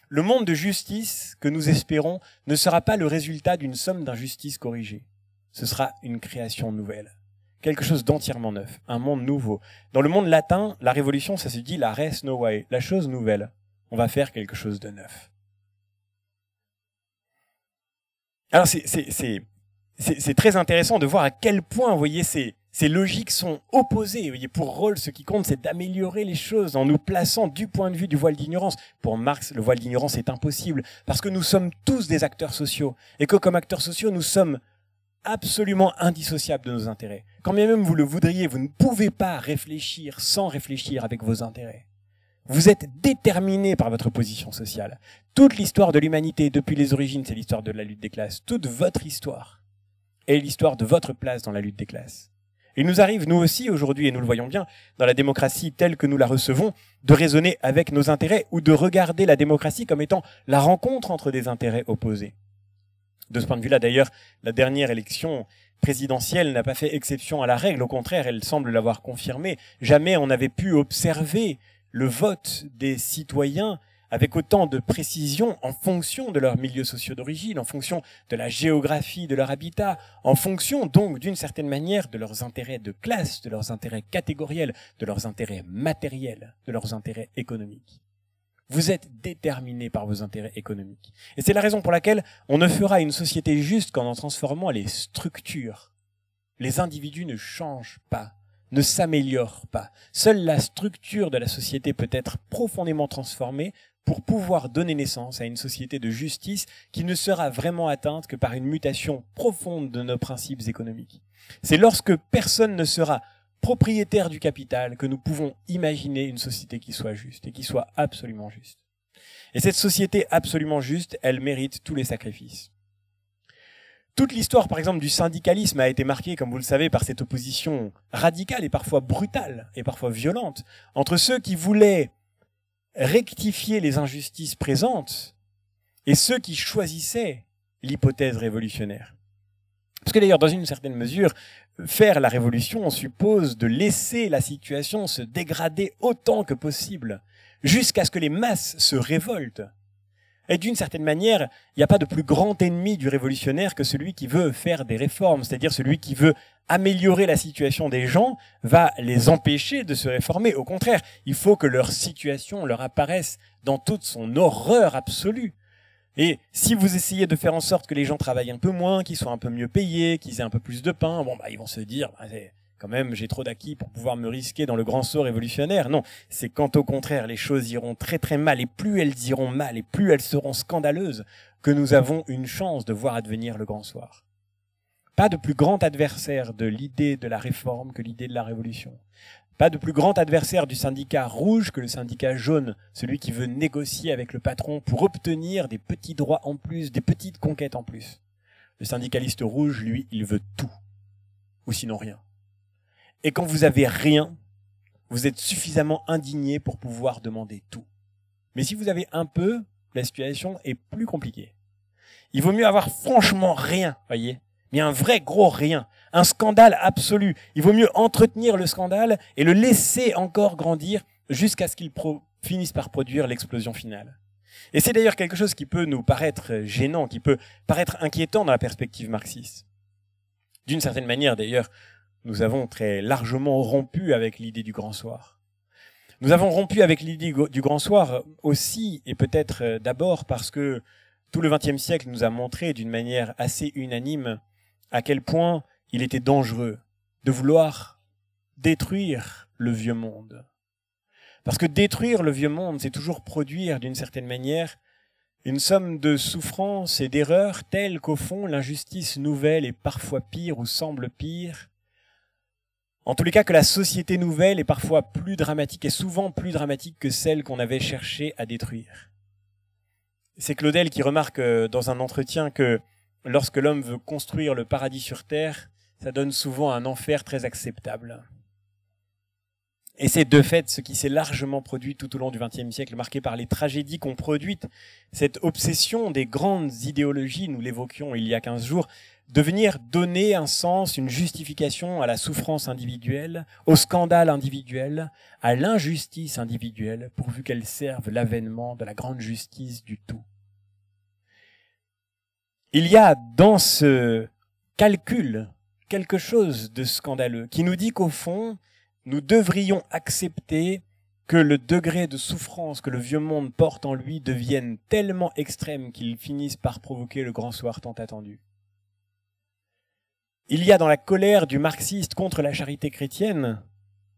Le monde de justice que nous espérons ne sera pas le résultat d'une somme d'injustices corrigées. Ce sera une création nouvelle. Quelque chose d'entièrement neuf. Un monde nouveau. Dans le monde latin, la révolution, ça se dit la res novae. La chose nouvelle. On va faire quelque chose de neuf. Alors c'est très intéressant de voir à quel point, vous voyez, c'est ces logiques sont opposées. Pour Rawls, ce qui compte, c'est d'améliorer les choses en nous plaçant du point de vue du voile d'ignorance. Pour Marx, le voile d'ignorance est impossible parce que nous sommes tous des acteurs sociaux et que comme acteurs sociaux, nous sommes absolument indissociables de nos intérêts. Quand bien même vous le voudriez, vous ne pouvez pas réfléchir sans réfléchir avec vos intérêts. Vous êtes déterminé par votre position sociale. Toute l'histoire de l'humanité depuis les origines, c'est l'histoire de la lutte des classes. Toute votre histoire est l'histoire de votre place dans la lutte des classes. Il nous arrive, nous aussi, aujourd'hui, et nous le voyons bien, dans la démocratie telle que nous la recevons, de raisonner avec nos intérêts ou de regarder la démocratie comme étant la rencontre entre des intérêts opposés. De ce point de vue-là, d'ailleurs, la dernière élection présidentielle n'a pas fait exception à la règle, au contraire, elle semble l'avoir confirmé. Jamais on n'avait pu observer le vote des citoyens avec autant de précision en fonction de leur milieu socio d'origine, en fonction de la géographie de leur habitat, en fonction donc d'une certaine manière de leurs intérêts de classe, de leurs intérêts catégoriels, de leurs intérêts matériels, de leurs intérêts économiques. Vous êtes déterminé par vos intérêts économiques. Et c'est la raison pour laquelle on ne fera une société juste qu'en en transformant les structures. Les individus ne changent pas ne s'améliorent pas. Seule la structure de la société peut être profondément transformée pour pouvoir donner naissance à une société de justice qui ne sera vraiment atteinte que par une mutation profonde de nos principes économiques. C'est lorsque personne ne sera propriétaire du capital que nous pouvons imaginer une société qui soit juste et qui soit absolument juste. Et cette société absolument juste, elle mérite tous les sacrifices. Toute l'histoire, par exemple, du syndicalisme a été marquée, comme vous le savez, par cette opposition radicale et parfois brutale et parfois violente entre ceux qui voulaient rectifier les injustices présentes et ceux qui choisissaient l'hypothèse révolutionnaire. Parce que d'ailleurs, dans une certaine mesure, faire la révolution suppose de laisser la situation se dégrader autant que possible, jusqu'à ce que les masses se révoltent. Et d'une certaine manière, il n'y a pas de plus grand ennemi du révolutionnaire que celui qui veut faire des réformes, c'est-à-dire celui qui veut améliorer la situation des gens, va les empêcher de se réformer. Au contraire, il faut que leur situation leur apparaisse dans toute son horreur absolue. Et si vous essayez de faire en sorte que les gens travaillent un peu moins, qu'ils soient un peu mieux payés, qu'ils aient un peu plus de pain, bon bah ils vont se dire bah, quand même j'ai trop d'acquis pour pouvoir me risquer dans le grand saut révolutionnaire. Non, c'est quand au contraire les choses iront très très mal et plus elles iront mal et plus elles seront scandaleuses que nous avons une chance de voir advenir le grand soir. Pas de plus grand adversaire de l'idée de la réforme que l'idée de la révolution. Pas de plus grand adversaire du syndicat rouge que le syndicat jaune, celui qui veut négocier avec le patron pour obtenir des petits droits en plus, des petites conquêtes en plus. Le syndicaliste rouge, lui, il veut tout, ou sinon rien. Et quand vous avez rien, vous êtes suffisamment indigné pour pouvoir demander tout. Mais si vous avez un peu, la situation est plus compliquée. Il vaut mieux avoir franchement rien, voyez, mais un vrai gros rien, un scandale absolu. Il vaut mieux entretenir le scandale et le laisser encore grandir jusqu'à ce qu'il finisse par produire l'explosion finale. Et c'est d'ailleurs quelque chose qui peut nous paraître gênant, qui peut paraître inquiétant dans la perspective marxiste. D'une certaine manière, d'ailleurs, nous avons très largement rompu avec l'idée du grand soir. Nous avons rompu avec l'idée du grand soir aussi, et peut-être d'abord parce que tout le XXe siècle nous a montré d'une manière assez unanime à quel point il était dangereux de vouloir détruire le vieux monde. Parce que détruire le vieux monde, c'est toujours produire d'une certaine manière une somme de souffrances et d'erreurs telles qu'au fond l'injustice nouvelle est parfois pire ou semble pire. En tous les cas que la société nouvelle est parfois plus dramatique et souvent plus dramatique que celle qu'on avait cherché à détruire. C'est Claudel qui remarque euh, dans un entretien que lorsque l'homme veut construire le paradis sur terre, ça donne souvent un enfer très acceptable. Et c'est de fait ce qui s'est largement produit tout au long du XXe siècle, marqué par les tragédies qu'ont produites cette obsession des grandes idéologies, nous l'évoquions il y a 15 jours, de venir donner un sens, une justification à la souffrance individuelle, au scandale individuel, à l'injustice individuelle, pourvu qu'elle serve l'avènement de la grande justice du tout. Il y a dans ce calcul quelque chose de scandaleux qui nous dit qu'au fond, nous devrions accepter que le degré de souffrance que le vieux monde porte en lui devienne tellement extrême qu'il finisse par provoquer le grand soir tant attendu. Il y a dans la colère du marxiste contre la charité chrétienne,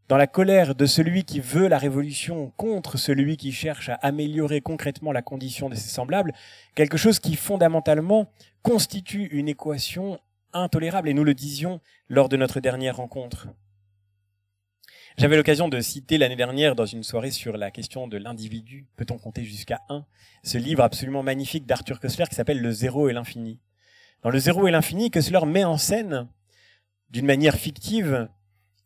dans la colère de celui qui veut la révolution contre celui qui cherche à améliorer concrètement la condition de ses semblables, quelque chose qui fondamentalement constitue une équation intolérable, et nous le disions lors de notre dernière rencontre. J'avais l'occasion de citer l'année dernière dans une soirée sur la question de l'individu, peut-on compter jusqu'à un, ce livre absolument magnifique d'Arthur Koestler qui s'appelle Le zéro et l'infini. Le zéro et l'infini, Koestler met en scène, d'une manière fictive,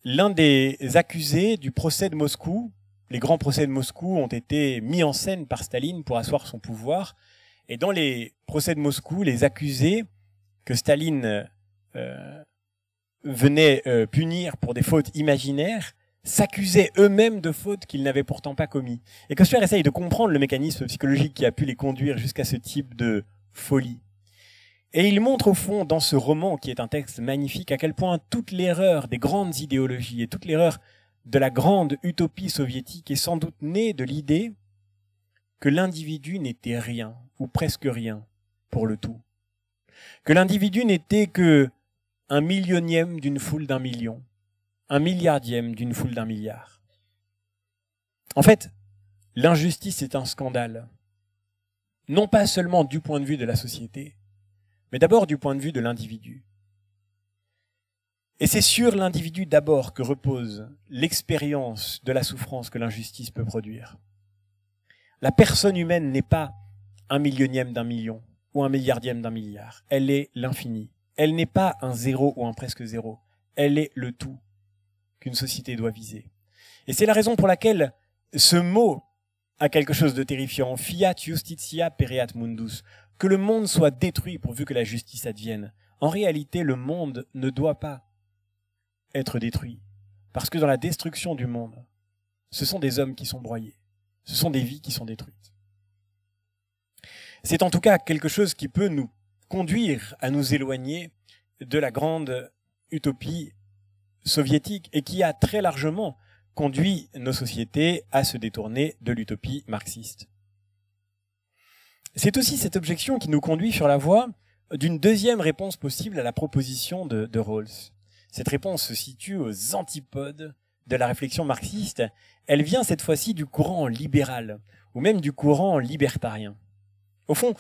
l'un des accusés du procès de Moscou. Les grands procès de Moscou ont été mis en scène par Staline pour asseoir son pouvoir. Et dans les procès de Moscou, les accusés que Staline euh, venait euh, punir pour des fautes imaginaires s'accusaient eux-mêmes de fautes qu'ils n'avaient pourtant pas commis. Et Koestler essaye de comprendre le mécanisme psychologique qui a pu les conduire jusqu'à ce type de folie. Et il montre au fond dans ce roman, qui est un texte magnifique, à quel point toute l'erreur des grandes idéologies et toute l'erreur de la grande utopie soviétique est sans doute née de l'idée que l'individu n'était rien, ou presque rien, pour le tout que l'individu n'était que un millionième d'une foule d'un million, un milliardième d'une foule d'un milliard. En fait, l'injustice est un scandale, non pas seulement du point de vue de la société, mais d'abord du point de vue de l'individu. Et c'est sur l'individu d'abord que repose l'expérience de la souffrance que l'injustice peut produire. La personne humaine n'est pas un millionième d'un million, ou un milliardième d'un milliard. Elle est l'infini. Elle n'est pas un zéro ou un presque zéro. Elle est le tout qu'une société doit viser. Et c'est la raison pour laquelle ce mot à quelque chose de terrifiant. Fiat justitia pereat mundus. Que le monde soit détruit pourvu que la justice advienne. En réalité, le monde ne doit pas être détruit. Parce que dans la destruction du monde, ce sont des hommes qui sont broyés. Ce sont des vies qui sont détruites. C'est en tout cas quelque chose qui peut nous conduire à nous éloigner de la grande utopie soviétique et qui a très largement conduit nos sociétés à se détourner de l'utopie marxiste. C'est aussi cette objection qui nous conduit sur la voie d'une deuxième réponse possible à la proposition de, Rawls. Cette réponse se situe aux antipodes de la réflexion marxiste. Elle vient cette fois-ci du courant libéral, ou même du courant libertarien. Au fond,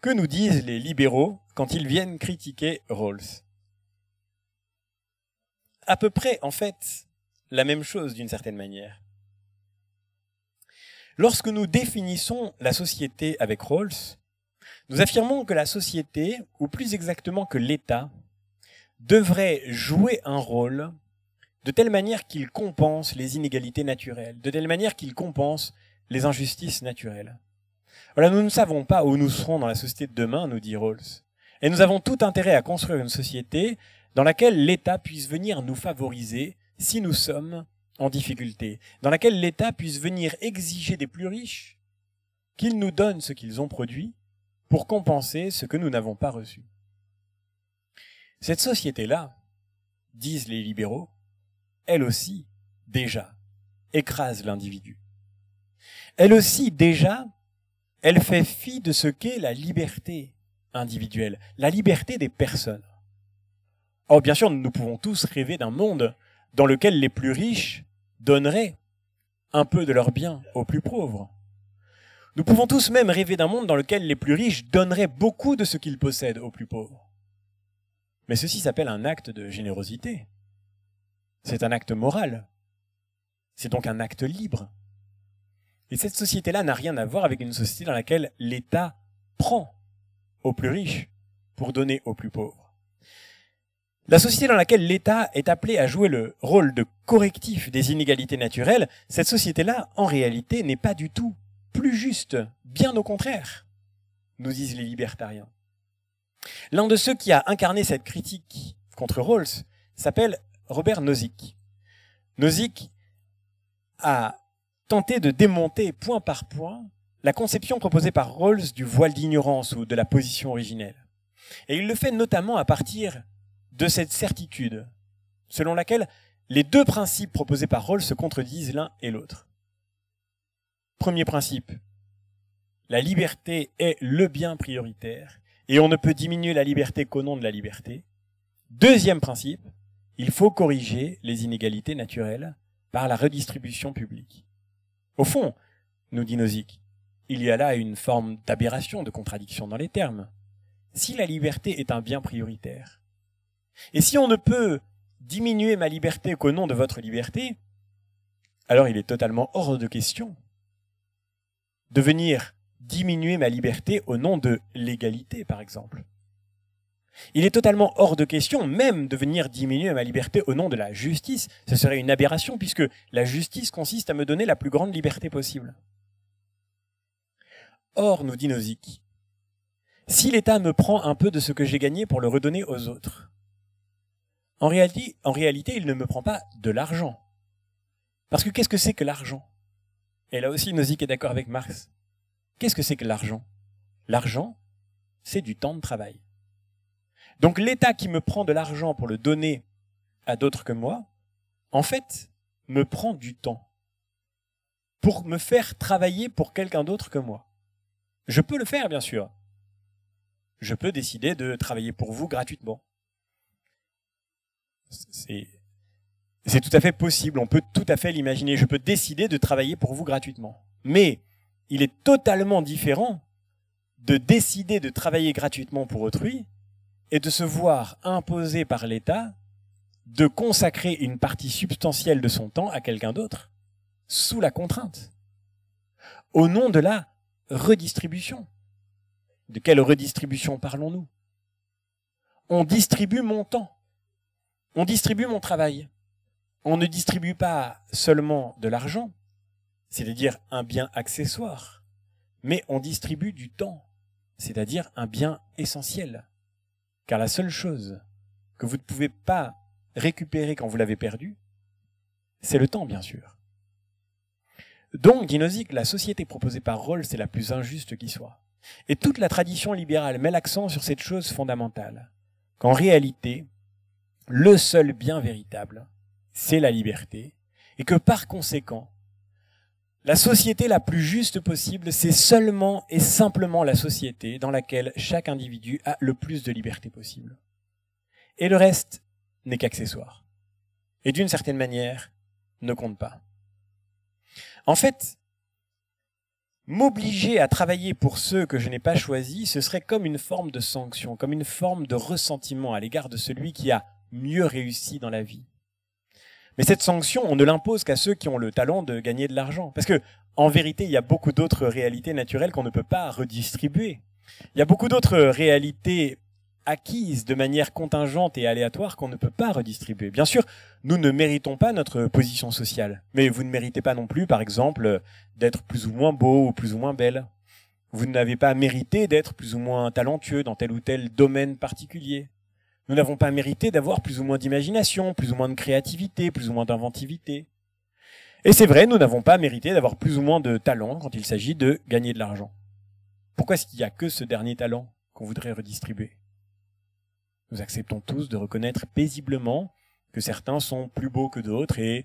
que nous disent les libéraux quand ils viennent critiquer Rawls? À peu près, en fait, la même chose d'une certaine manière. Lorsque nous définissons la société avec Rawls, nous affirmons que la société, ou plus exactement que l'État, devrait jouer un rôle de telle manière qu'il compense les inégalités naturelles, de telle manière qu'il compense les injustices naturelles. Voilà, nous ne savons pas où nous serons dans la société de demain, nous dit Rawls. Et nous avons tout intérêt à construire une société dans laquelle l'État puisse venir nous favoriser si nous sommes en difficulté, dans laquelle l'État puisse venir exiger des plus riches qu'ils nous donnent ce qu'ils ont produit pour compenser ce que nous n'avons pas reçu. Cette société-là, disent les libéraux, elle aussi, déjà, écrase l'individu. Elle aussi, déjà, elle fait fi de ce qu'est la liberté individuelle, la liberté des personnes. Or, bien sûr, nous pouvons tous rêver d'un monde dans lequel les plus riches donneraient un peu de leurs biens aux plus pauvres. Nous pouvons tous même rêver d'un monde dans lequel les plus riches donneraient beaucoup de ce qu'ils possèdent aux plus pauvres. Mais ceci s'appelle un acte de générosité. C'est un acte moral. C'est donc un acte libre. Et cette société-là n'a rien à voir avec une société dans laquelle l'État prend aux plus riches pour donner aux plus pauvres. La société dans laquelle l'État est appelé à jouer le rôle de correctif des inégalités naturelles, cette société-là, en réalité, n'est pas du tout plus juste, bien au contraire, nous disent les libertariens. L'un de ceux qui a incarné cette critique contre Rawls s'appelle Robert Nozick. Nozick a tenté de démonter point par point la conception proposée par Rawls du voile d'ignorance ou de la position originelle. Et il le fait notamment à partir de cette certitude, selon laquelle les deux principes proposés par Rawls se contredisent l'un et l'autre. Premier principe, la liberté est le bien prioritaire et on ne peut diminuer la liberté qu'au nom de la liberté. Deuxième principe, il faut corriger les inégalités naturelles par la redistribution publique. Au fond, nous dit Nozick, il y a là une forme d'aberration, de contradiction dans les termes. Si la liberté est un bien prioritaire, et si on ne peut diminuer ma liberté qu'au nom de votre liberté, alors il est totalement hors de question de venir diminuer ma liberté au nom de l'égalité, par exemple. Il est totalement hors de question même de venir diminuer ma liberté au nom de la justice. Ce serait une aberration puisque la justice consiste à me donner la plus grande liberté possible. Or, nous dit Nozick, si l'État me prend un peu de ce que j'ai gagné pour le redonner aux autres, en réalité, il ne me prend pas de l'argent. Parce que qu'est-ce que c'est que l'argent? Et là aussi, Nozick est d'accord avec Marx. Qu'est-ce que c'est que l'argent? L'argent, c'est du temps de travail. Donc l'État qui me prend de l'argent pour le donner à d'autres que moi, en fait, me prend du temps pour me faire travailler pour quelqu'un d'autre que moi. Je peux le faire, bien sûr. Je peux décider de travailler pour vous gratuitement. C'est tout à fait possible, on peut tout à fait l'imaginer. Je peux décider de travailler pour vous gratuitement. Mais il est totalement différent de décider de travailler gratuitement pour autrui et de se voir imposer par l'État de consacrer une partie substantielle de son temps à quelqu'un d'autre, sous la contrainte, au nom de la redistribution. De quelle redistribution parlons-nous? On distribue mon temps on distribue mon travail. On ne distribue pas seulement de l'argent, c'est-à-dire un bien accessoire, mais on distribue du temps, c'est-à-dire un bien essentiel. Car la seule chose que vous ne pouvez pas récupérer quand vous l'avez perdu, c'est le temps, bien sûr. Donc, dit la société proposée par Rawls est la plus injuste qui soit. Et toute la tradition libérale met l'accent sur cette chose fondamentale, qu'en réalité, le seul bien véritable, c'est la liberté, et que par conséquent, la société la plus juste possible, c'est seulement et simplement la société dans laquelle chaque individu a le plus de liberté possible. Et le reste n'est qu'accessoire. Et d'une certaine manière, ne compte pas. En fait, m'obliger à travailler pour ceux que je n'ai pas choisis, ce serait comme une forme de sanction, comme une forme de ressentiment à l'égard de celui qui a mieux réussi dans la vie. Mais cette sanction, on ne l'impose qu'à ceux qui ont le talent de gagner de l'argent. Parce que, en vérité, il y a beaucoup d'autres réalités naturelles qu'on ne peut pas redistribuer. Il y a beaucoup d'autres réalités acquises de manière contingente et aléatoire qu'on ne peut pas redistribuer. Bien sûr, nous ne méritons pas notre position sociale, mais vous ne méritez pas non plus, par exemple, d'être plus ou moins beau ou plus ou moins belle. Vous n'avez pas mérité d'être plus ou moins talentueux dans tel ou tel domaine particulier. Nous n'avons pas mérité d'avoir plus ou moins d'imagination, plus ou moins de créativité, plus ou moins d'inventivité. Et c'est vrai, nous n'avons pas mérité d'avoir plus ou moins de talent quand il s'agit de gagner de l'argent. Pourquoi est-ce qu'il n'y a que ce dernier talent qu'on voudrait redistribuer? Nous acceptons tous de reconnaître paisiblement que certains sont plus beaux que d'autres et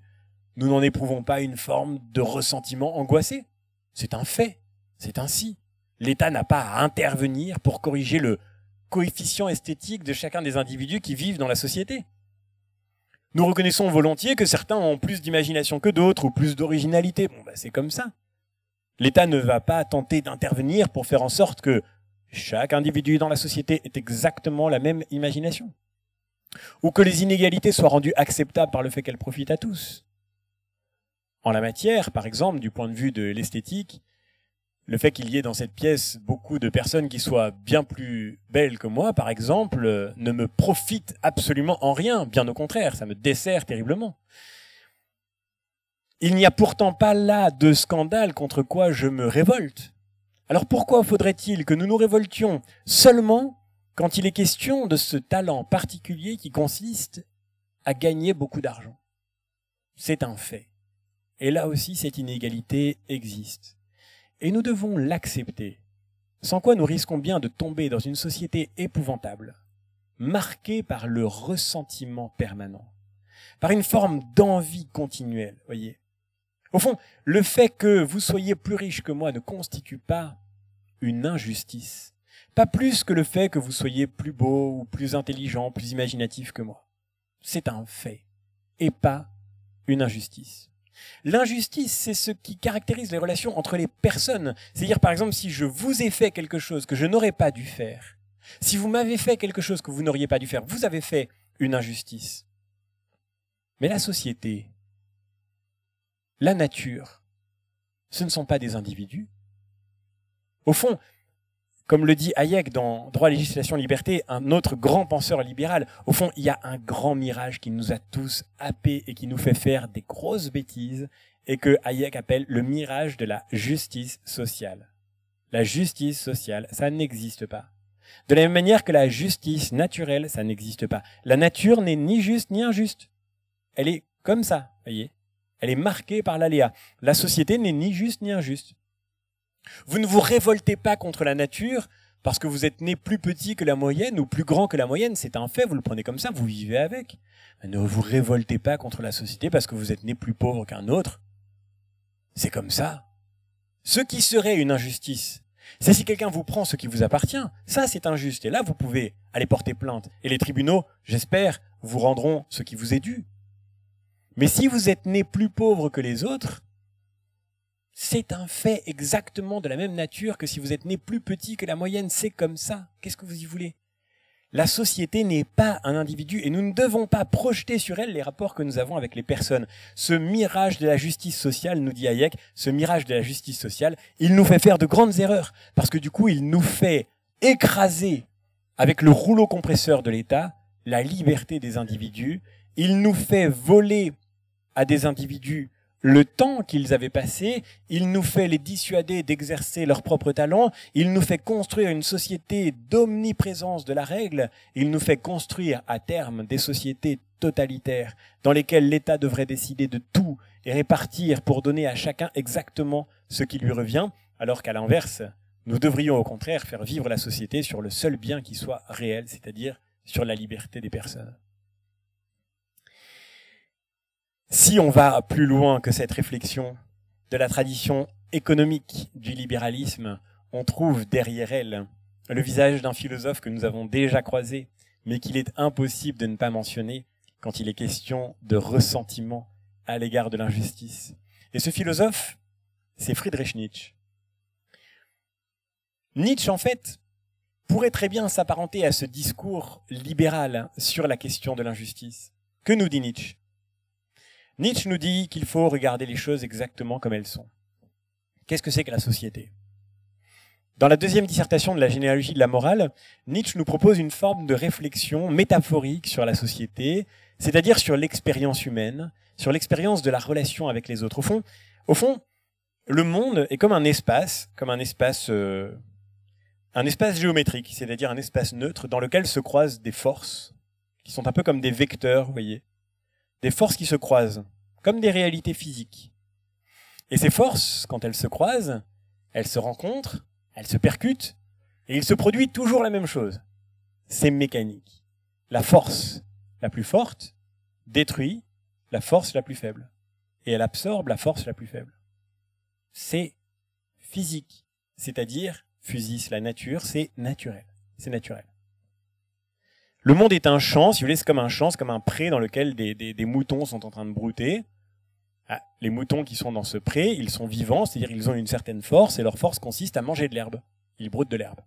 nous n'en éprouvons pas une forme de ressentiment angoissé. C'est un fait, c'est ainsi. L'État n'a pas à intervenir pour corriger le coefficient esthétique de chacun des individus qui vivent dans la société. Nous reconnaissons volontiers que certains ont plus d'imagination que d'autres ou plus d'originalité. Bon, bah, c'est comme ça. L'État ne va pas tenter d'intervenir pour faire en sorte que chaque individu dans la société ait exactement la même imagination. Ou que les inégalités soient rendues acceptables par le fait qu'elles profitent à tous. En la matière, par exemple, du point de vue de l'esthétique, le fait qu'il y ait dans cette pièce beaucoup de personnes qui soient bien plus belles que moi, par exemple, euh, ne me profite absolument en rien, bien au contraire, ça me dessert terriblement. Il n'y a pourtant pas là de scandale contre quoi je me révolte. Alors pourquoi faudrait-il que nous nous révoltions seulement quand il est question de ce talent particulier qui consiste à gagner beaucoup d'argent? C'est un fait. Et là aussi, cette inégalité existe. Et nous devons l'accepter, sans quoi nous risquons bien de tomber dans une société épouvantable, marquée par le ressentiment permanent, par une forme d'envie continuelle, voyez. Au fond, le fait que vous soyez plus riche que moi ne constitue pas une injustice, pas plus que le fait que vous soyez plus beau ou plus intelligent, plus imaginatif que moi. C'est un fait, et pas une injustice. L'injustice, c'est ce qui caractérise les relations entre les personnes. C'est-à-dire, par exemple, si je vous ai fait quelque chose que je n'aurais pas dû faire, si vous m'avez fait quelque chose que vous n'auriez pas dû faire, vous avez fait une injustice. Mais la société, la nature, ce ne sont pas des individus. Au fond, comme le dit Hayek dans Droit, législation, liberté, un autre grand penseur libéral, au fond, il y a un grand mirage qui nous a tous happés et qui nous fait faire des grosses bêtises et que Hayek appelle le mirage de la justice sociale. La justice sociale, ça n'existe pas. De la même manière que la justice naturelle, ça n'existe pas. La nature n'est ni juste ni injuste. Elle est comme ça, voyez. Elle est marquée par l'aléa. La société n'est ni juste ni injuste. Vous ne vous révoltez pas contre la nature parce que vous êtes né plus petit que la moyenne ou plus grand que la moyenne, c'est un fait, vous le prenez comme ça, vous vivez avec. ne vous révoltez pas contre la société parce que vous êtes né plus pauvre qu'un autre. C'est comme ça. Ce qui serait une injustice, c'est si quelqu'un vous prend ce qui vous appartient. Ça, c'est injuste. Et là, vous pouvez aller porter plainte. Et les tribunaux, j'espère, vous rendront ce qui vous est dû. Mais si vous êtes né plus pauvre que les autres, c'est un fait exactement de la même nature que si vous êtes né plus petit que la moyenne, c'est comme ça. Qu'est-ce que vous y voulez? La société n'est pas un individu et nous ne devons pas projeter sur elle les rapports que nous avons avec les personnes. Ce mirage de la justice sociale, nous dit Hayek, ce mirage de la justice sociale, il nous fait faire de grandes erreurs parce que du coup, il nous fait écraser avec le rouleau compresseur de l'État la liberté des individus, il nous fait voler à des individus le temps qu'ils avaient passé, il nous fait les dissuader d'exercer leurs propres talents, il nous fait construire une société d'omniprésence de la règle, il nous fait construire à terme des sociétés totalitaires dans lesquelles l'État devrait décider de tout et répartir pour donner à chacun exactement ce qui lui revient, alors qu'à l'inverse, nous devrions au contraire faire vivre la société sur le seul bien qui soit réel, c'est-à-dire sur la liberté des personnes. Si on va plus loin que cette réflexion de la tradition économique du libéralisme, on trouve derrière elle le visage d'un philosophe que nous avons déjà croisé, mais qu'il est impossible de ne pas mentionner quand il est question de ressentiment à l'égard de l'injustice. Et ce philosophe, c'est Friedrich Nietzsche. Nietzsche, en fait, pourrait très bien s'apparenter à ce discours libéral sur la question de l'injustice. Que nous dit Nietzsche? Nietzsche nous dit qu'il faut regarder les choses exactement comme elles sont. Qu'est-ce que c'est que la société? Dans la deuxième dissertation de la généalogie de la morale, Nietzsche nous propose une forme de réflexion métaphorique sur la société, c'est-à-dire sur l'expérience humaine, sur l'expérience de la relation avec les autres. Au fond, au fond, le monde est comme un espace, comme un espace, euh, un espace géométrique, c'est-à-dire un espace neutre dans lequel se croisent des forces qui sont un peu comme des vecteurs, vous voyez, des forces qui se croisent, comme des réalités physiques. Et ces forces, quand elles se croisent, elles se rencontrent, elles se percutent, et il se produit toujours la même chose. C'est mécanique. La force la plus forte détruit la force la plus faible. Et elle absorbe la force la plus faible. C'est physique. C'est-à-dire, fusis la nature, c'est naturel. C'est naturel. Le monde est un champ, si vous voulez, c'est comme un champ, comme un pré dans lequel des, des, moutons sont en train de brouter. Ah, les moutons qui sont dans ce pré, ils sont vivants, c'est-à-dire ils ont une certaine force, et leur force consiste à manger de l'herbe. Ils broutent de l'herbe.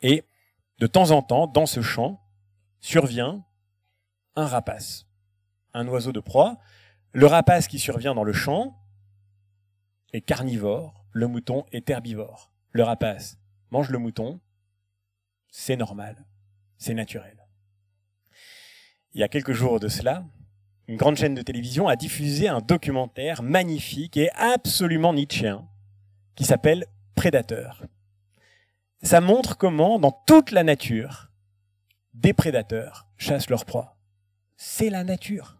Et de temps en temps, dans ce champ, survient un rapace, un oiseau de proie. Le rapace qui survient dans le champ est carnivore, le mouton est herbivore. Le rapace mange le mouton, c'est normal c'est naturel. Il y a quelques jours de cela, une grande chaîne de télévision a diffusé un documentaire magnifique et absolument nietzschéen qui s'appelle Prédateur. Ça montre comment, dans toute la nature, des prédateurs chassent leur proie. C'est la nature.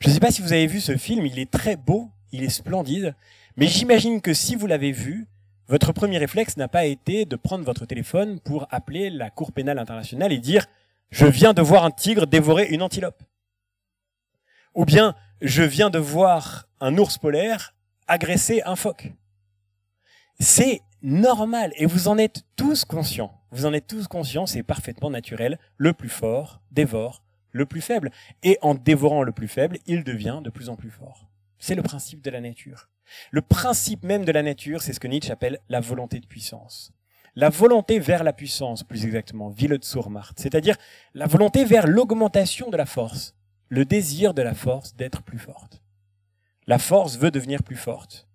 Je ne sais pas si vous avez vu ce film, il est très beau, il est splendide, mais j'imagine que si vous l'avez vu, votre premier réflexe n'a pas été de prendre votre téléphone pour appeler la Cour pénale internationale et dire je viens de voir un tigre dévorer une antilope. Ou bien je viens de voir un ours polaire agresser un phoque. C'est normal et vous en êtes tous conscients. Vous en êtes tous conscients, c'est parfaitement naturel. Le plus fort dévore le plus faible. Et en dévorant le plus faible, il devient de plus en plus fort. C'est le principe de la nature. Le principe même de la nature, c'est ce que Nietzsche appelle la volonté de puissance. La volonté vers la puissance, plus exactement, Wille-Zurmacht, c'est-à-dire la volonté vers l'augmentation de la force, le désir de la force d'être plus forte. La force veut devenir plus forte.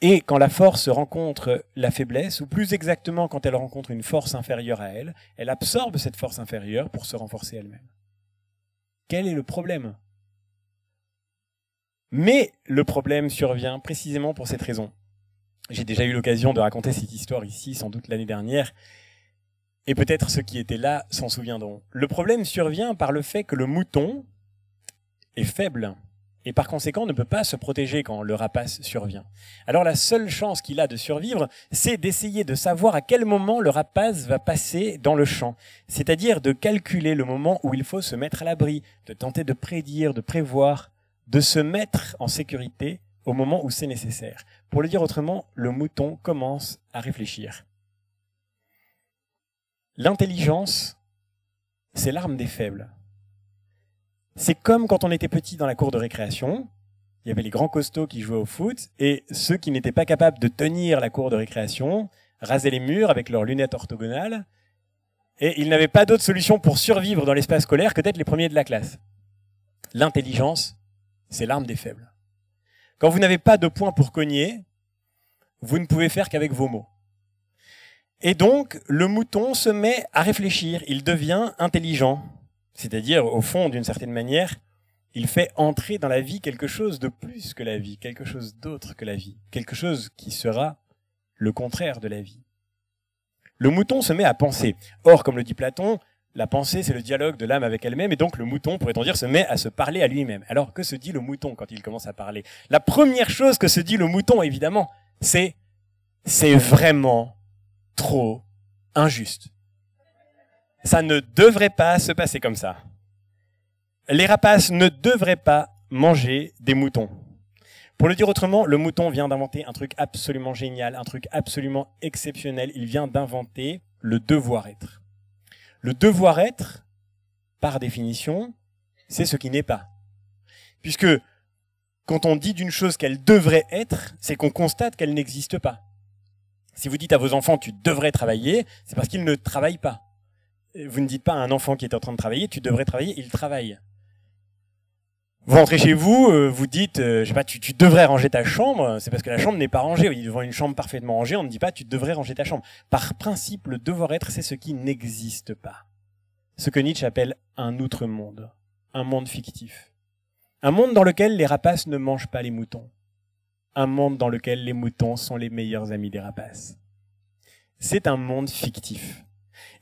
Et quand la force rencontre la faiblesse, ou plus exactement quand elle rencontre une force inférieure à elle, elle absorbe cette force inférieure pour se renforcer elle-même. Quel est le problème? Mais le problème survient précisément pour cette raison. J'ai déjà eu l'occasion de raconter cette histoire ici, sans doute l'année dernière, et peut-être ceux qui étaient là s'en souviendront. Le problème survient par le fait que le mouton est faible et par conséquent ne peut pas se protéger quand le rapace survient. Alors la seule chance qu'il a de survivre, c'est d'essayer de savoir à quel moment le rapace va passer dans le champ, c'est-à-dire de calculer le moment où il faut se mettre à l'abri, de tenter de prédire, de prévoir de se mettre en sécurité au moment où c'est nécessaire. Pour le dire autrement, le mouton commence à réfléchir. L'intelligence, c'est l'arme des faibles. C'est comme quand on était petit dans la cour de récréation, il y avait les grands costauds qui jouaient au foot, et ceux qui n'étaient pas capables de tenir la cour de récréation rasaient les murs avec leurs lunettes orthogonales, et ils n'avaient pas d'autre solution pour survivre dans l'espace scolaire que d'être les premiers de la classe. L'intelligence, c'est l'arme des faibles. Quand vous n'avez pas de points pour cogner, vous ne pouvez faire qu'avec vos mots. Et donc, le mouton se met à réfléchir, il devient intelligent. C'est-à-dire, au fond, d'une certaine manière, Il fait entrer dans la vie quelque chose de plus que la vie, quelque chose d'autre que la vie, quelque chose qui sera le contraire de la vie. Le mouton se met à penser. Or, comme le dit Platon, la pensée, c'est le dialogue de l'âme avec elle-même, et donc le mouton, pourrait-on dire, se met à se parler à lui-même. Alors, que se dit le mouton quand il commence à parler? La première chose que se dit le mouton, évidemment, c'est c'est vraiment trop injuste. Ça ne devrait pas se passer comme ça. Les rapaces ne devraient pas manger des moutons. Pour le dire autrement, le mouton vient d'inventer un truc absolument génial, un truc absolument exceptionnel. Il vient d'inventer le devoir-être. Le devoir-être, par définition, c'est ce qui n'est pas. Puisque quand on dit d'une chose qu'elle devrait être, c'est qu'on constate qu'elle n'existe pas. Si vous dites à vos enfants tu devrais travailler, c'est parce qu'ils ne travaillent pas. Vous ne dites pas à un enfant qui est en train de travailler tu devrais travailler, il travaille. Vous rentrez chez vous, euh, vous dites, euh, je sais pas, tu, devrais ranger ta chambre, c'est parce que la chambre n'est pas rangée. Devant une chambre parfaitement rangée, on ne dit pas tu devrais ranger ta chambre. Par principe, le devoir-être, c'est ce qui n'existe pas. Ce que Nietzsche appelle un outre-monde, un monde fictif. Un monde dans lequel les rapaces ne mangent pas les moutons. Un monde dans lequel les moutons sont les meilleurs amis des rapaces. C'est un monde fictif.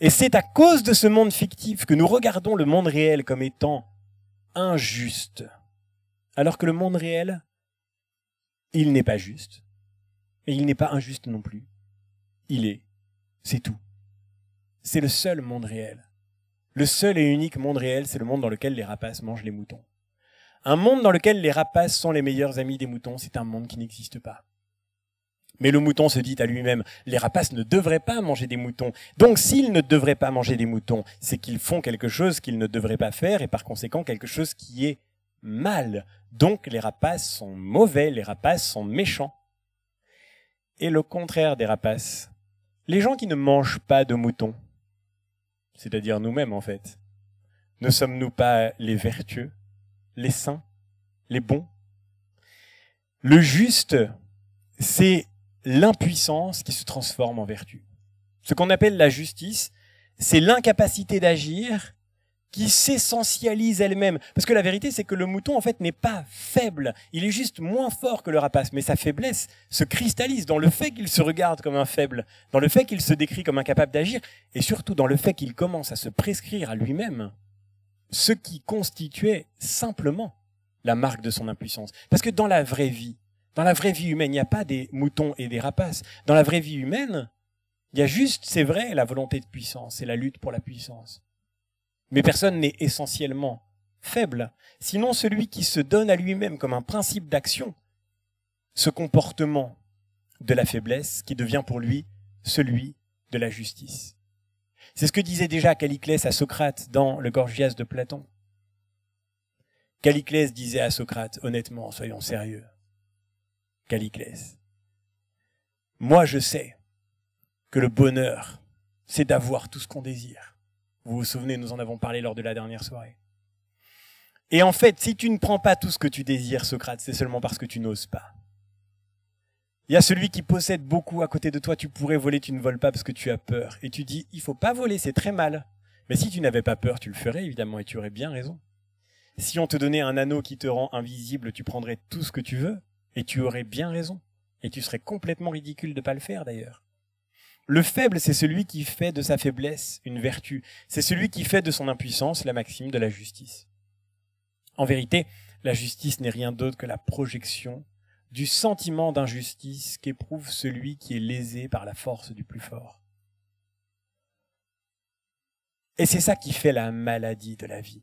Et c'est à cause de ce monde fictif que nous regardons le monde réel comme étant injuste. Alors que le monde réel, il n'est pas juste. Et il n'est pas injuste non plus. Il est. C'est tout. C'est le seul monde réel. Le seul et unique monde réel, c'est le monde dans lequel les rapaces mangent les moutons. Un monde dans lequel les rapaces sont les meilleurs amis des moutons, c'est un monde qui n'existe pas. Mais le mouton se dit à lui-même, les rapaces ne devraient pas manger des moutons. Donc s'ils ne devraient pas manger des moutons, c'est qu'ils font quelque chose qu'ils ne devraient pas faire et par conséquent quelque chose qui est mal. Donc les rapaces sont mauvais, les rapaces sont méchants. Et le contraire des rapaces, les gens qui ne mangent pas de moutons, c'est-à-dire nous-mêmes en fait, ne sommes-nous pas les vertueux, les saints, les bons? Le juste, c'est l'impuissance qui se transforme en vertu. Ce qu'on appelle la justice, c'est l'incapacité d'agir qui s'essentialise elle-même. Parce que la vérité, c'est que le mouton, en fait, n'est pas faible. Il est juste moins fort que le rapace. Mais sa faiblesse se cristallise dans le fait qu'il se regarde comme un faible, dans le fait qu'il se décrit comme incapable d'agir, et surtout dans le fait qu'il commence à se prescrire à lui-même ce qui constituait simplement la marque de son impuissance. Parce que dans la vraie vie, dans la vraie vie humaine, il n'y a pas des moutons et des rapaces. Dans la vraie vie humaine, il y a juste, c'est vrai, la volonté de puissance et la lutte pour la puissance. Mais personne n'est essentiellement faible. Sinon, celui qui se donne à lui-même comme un principe d'action, ce comportement de la faiblesse qui devient pour lui celui de la justice. C'est ce que disait déjà Caliclès à Socrate dans le Gorgias de Platon. Caliclès disait à Socrate, honnêtement, soyons sérieux, Caliclès. Moi, je sais que le bonheur, c'est d'avoir tout ce qu'on désire. Vous vous souvenez, nous en avons parlé lors de la dernière soirée. Et en fait, si tu ne prends pas tout ce que tu désires, Socrate, c'est seulement parce que tu n'oses pas. Il y a celui qui possède beaucoup à côté de toi, tu pourrais voler, tu ne voles pas parce que tu as peur. Et tu dis, il faut pas voler, c'est très mal. Mais si tu n'avais pas peur, tu le ferais évidemment et tu aurais bien raison. Si on te donnait un anneau qui te rend invisible, tu prendrais tout ce que tu veux. Et tu aurais bien raison. Et tu serais complètement ridicule de pas le faire d'ailleurs. Le faible, c'est celui qui fait de sa faiblesse une vertu. C'est celui qui fait de son impuissance la maxime de la justice. En vérité, la justice n'est rien d'autre que la projection du sentiment d'injustice qu'éprouve celui qui est lésé par la force du plus fort. Et c'est ça qui fait la maladie de la vie.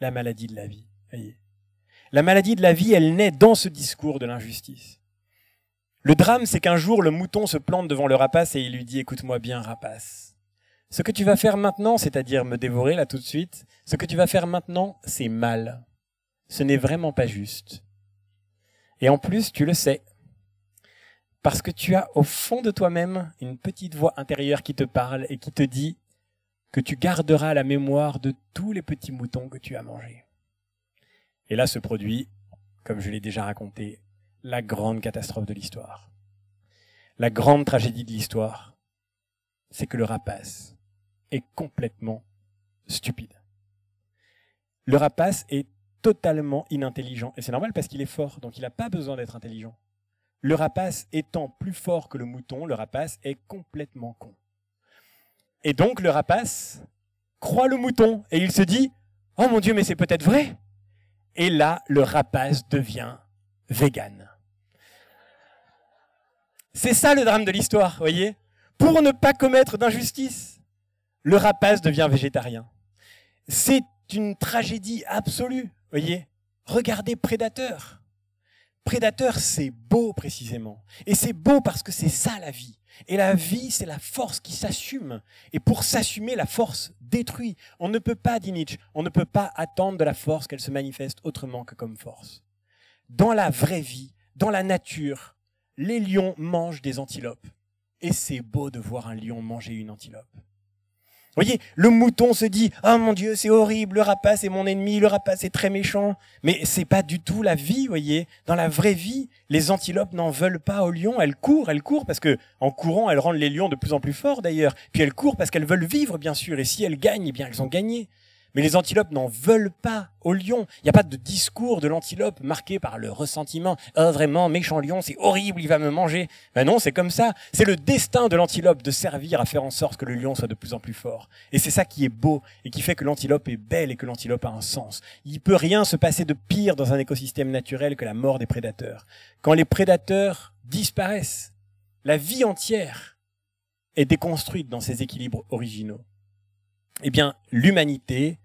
La maladie de la vie. Voyez. La maladie de la vie, elle naît dans ce discours de l'injustice. Le drame, c'est qu'un jour, le mouton se plante devant le rapace et il lui dit, écoute-moi bien, rapace. Ce que tu vas faire maintenant, c'est-à-dire me dévorer là tout de suite, ce que tu vas faire maintenant, c'est mal. Ce n'est vraiment pas juste. Et en plus, tu le sais. Parce que tu as au fond de toi-même une petite voix intérieure qui te parle et qui te dit que tu garderas la mémoire de tous les petits moutons que tu as mangés. Et là se produit, comme je l'ai déjà raconté, la grande catastrophe de l'histoire. La grande tragédie de l'histoire, c'est que le rapace est complètement stupide. Le rapace est totalement inintelligent. Et c'est normal parce qu'il est fort, donc il n'a pas besoin d'être intelligent. Le rapace étant plus fort que le mouton, le rapace est complètement con. Et donc le rapace croit le mouton et il se dit Oh mon Dieu, mais c'est peut-être vrai Et là, le rapace devient vegan. C'est ça le drame de l'histoire, voyez? Pour ne pas commettre d'injustice, le rapace devient végétarien. C'est une tragédie absolue, voyez? Regardez Prédateur. Prédateur, c'est beau précisément. Et c'est beau parce que c'est ça la vie. Et la vie, c'est la force qui s'assume. Et pour s'assumer, la force détruit. On ne peut pas, dit Nietzsche, on ne peut pas attendre de la force qu'elle se manifeste autrement que comme force. Dans la vraie vie, dans la nature, les lions mangent des antilopes. Et c'est beau de voir un lion manger une antilope voyez, le mouton se dit "Ah mon dieu, c'est horrible, le rapace est mon ennemi, le rapace est très méchant." Mais c'est pas du tout la vie, voyez. Dans la vraie vie, les antilopes n'en veulent pas aux lions, elles courent, elles courent parce que en courant, elles rendent les lions de plus en plus forts d'ailleurs. Puis elles courent parce qu'elles veulent vivre bien sûr et si elles gagnent, eh bien elles ont gagné. Mais les antilopes n'en veulent pas au lion. Il n'y a pas de discours de l'antilope marqué par le ressentiment. Oh, vraiment, méchant lion, c'est horrible, il va me manger. Ben non, c'est comme ça. C'est le destin de l'antilope de servir à faire en sorte que le lion soit de plus en plus fort. Et c'est ça qui est beau et qui fait que l'antilope est belle et que l'antilope a un sens. Il peut rien se passer de pire dans un écosystème naturel que la mort des prédateurs. Quand les prédateurs disparaissent, la vie entière est déconstruite dans ses équilibres originaux. Eh bien, l'humanité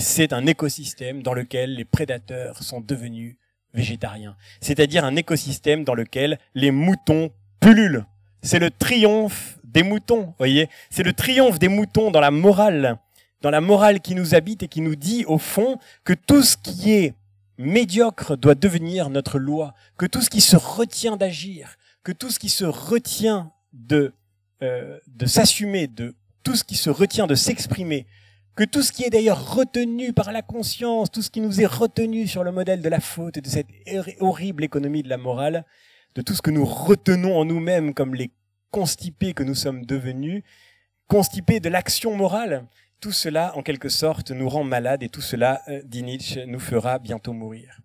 c'est un écosystème dans lequel les prédateurs sont devenus végétariens. C'est-à-dire un écosystème dans lequel les moutons pullulent. C'est le triomphe des moutons, voyez. C'est le triomphe des moutons dans la morale, dans la morale qui nous habite et qui nous dit au fond que tout ce qui est médiocre doit devenir notre loi, que tout ce qui se retient d'agir, que tout ce qui se retient de euh, de s'assumer, de tout ce qui se retient de s'exprimer, que tout ce qui est d'ailleurs retenu par la conscience, tout ce qui nous est retenu sur le modèle de la faute de cette horrible économie de la morale, de tout ce que nous retenons en nous-mêmes comme les constipés que nous sommes devenus, constipés de l'action morale, tout cela, en quelque sorte, nous rend malades et tout cela, euh, dit Nietzsche, nous fera bientôt mourir.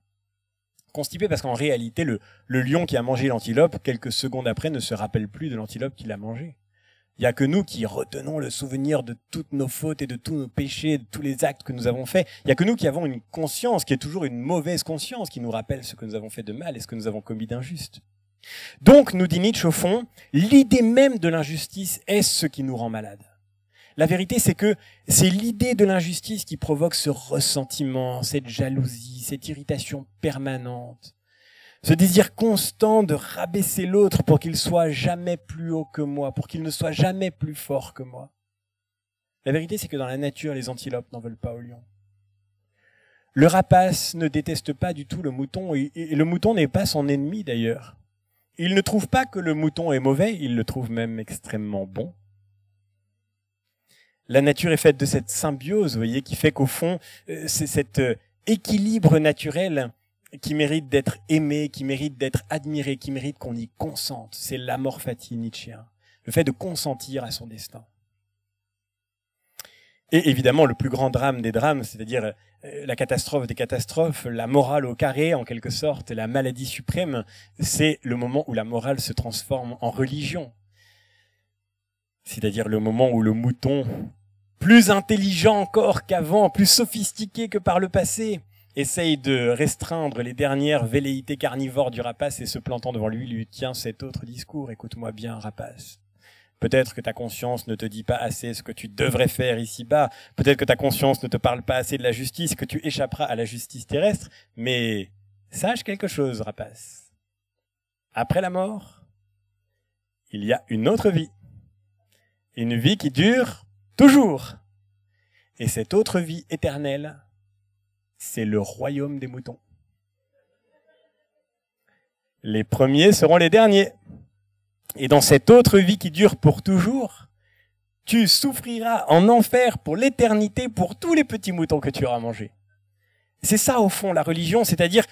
Constipé parce qu'en réalité, le, le lion qui a mangé l'antilope, quelques secondes après, ne se rappelle plus de l'antilope qu'il a mangé. Il n'y a que nous qui retenons le souvenir de toutes nos fautes et de tous nos péchés, de tous les actes que nous avons faits. Il n'y a que nous qui avons une conscience qui est toujours une mauvaise conscience, qui nous rappelle ce que nous avons fait de mal et ce que nous avons commis d'injuste. Donc, nous dit Nietzsche au fond, l'idée même de l'injustice est ce qui nous rend malade. La vérité, c'est que c'est l'idée de l'injustice qui provoque ce ressentiment, cette jalousie, cette irritation permanente, ce désir constant de rabaisser l'autre pour qu'il soit jamais plus haut que moi, pour qu'il ne soit jamais plus fort que moi. La vérité, c'est que dans la nature, les antilopes n'en veulent pas au lion. Le rapace ne déteste pas du tout le mouton, et le mouton n'est pas son ennemi d'ailleurs. Il ne trouve pas que le mouton est mauvais, il le trouve même extrêmement bon. La nature est faite de cette symbiose, vous voyez, qui fait qu'au fond, euh, c'est cet euh, équilibre naturel qui mérite d'être aimé, qui mérite d'être admiré, qui mérite qu'on y consente. C'est l'amor fati nietzschéen. Le fait de consentir à son destin. Et évidemment, le plus grand drame des drames, c'est-à-dire euh, la catastrophe des catastrophes, la morale au carré, en quelque sorte, la maladie suprême, c'est le moment où la morale se transforme en religion. C'est-à-dire le moment où le mouton, plus intelligent encore qu'avant, plus sophistiqué que par le passé, essaye de restreindre les dernières velléités carnivores du rapace et se plantant devant lui, lui tient cet autre discours. Écoute-moi bien, rapace. Peut-être que ta conscience ne te dit pas assez ce que tu devrais faire ici-bas. Peut-être que ta conscience ne te parle pas assez de la justice, que tu échapperas à la justice terrestre. Mais sache quelque chose, rapace. Après la mort, il y a une autre vie. Une vie qui dure toujours. Et cette autre vie éternelle, c'est le royaume des moutons. Les premiers seront les derniers. Et dans cette autre vie qui dure pour toujours, tu souffriras en enfer pour l'éternité pour tous les petits moutons que tu auras mangés. C'est ça au fond la religion, c'est-à-dire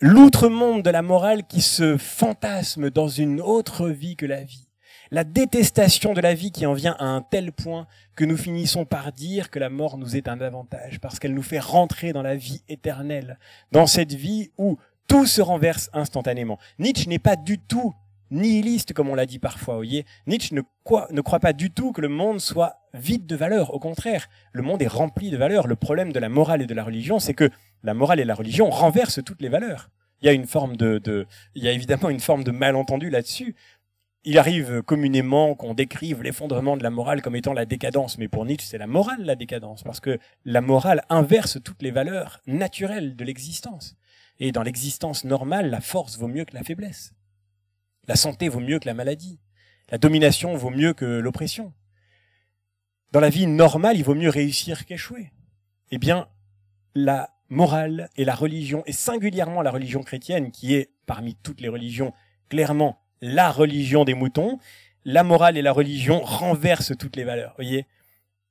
l'outre-monde de la morale qui se fantasme dans une autre vie que la vie. La détestation de la vie qui en vient à un tel point que nous finissons par dire que la mort nous est un avantage, parce qu'elle nous fait rentrer dans la vie éternelle, dans cette vie où tout se renverse instantanément. Nietzsche n'est pas du tout nihiliste, comme on l'a dit parfois, voyez. Nietzsche ne croit, ne croit pas du tout que le monde soit vide de valeurs. Au contraire, le monde est rempli de valeurs. Le problème de la morale et de la religion, c'est que la morale et la religion renversent toutes les valeurs. Il y a une forme de, de il y a évidemment une forme de malentendu là-dessus. Il arrive communément qu'on décrive l'effondrement de la morale comme étant la décadence, mais pour Nietzsche, c'est la morale la décadence, parce que la morale inverse toutes les valeurs naturelles de l'existence. Et dans l'existence normale, la force vaut mieux que la faiblesse. La santé vaut mieux que la maladie. La domination vaut mieux que l'oppression. Dans la vie normale, il vaut mieux réussir qu'échouer. Eh bien, la morale et la religion, et singulièrement la religion chrétienne, qui est parmi toutes les religions clairement la religion des moutons, la morale et la religion renversent toutes les valeurs. Voyez,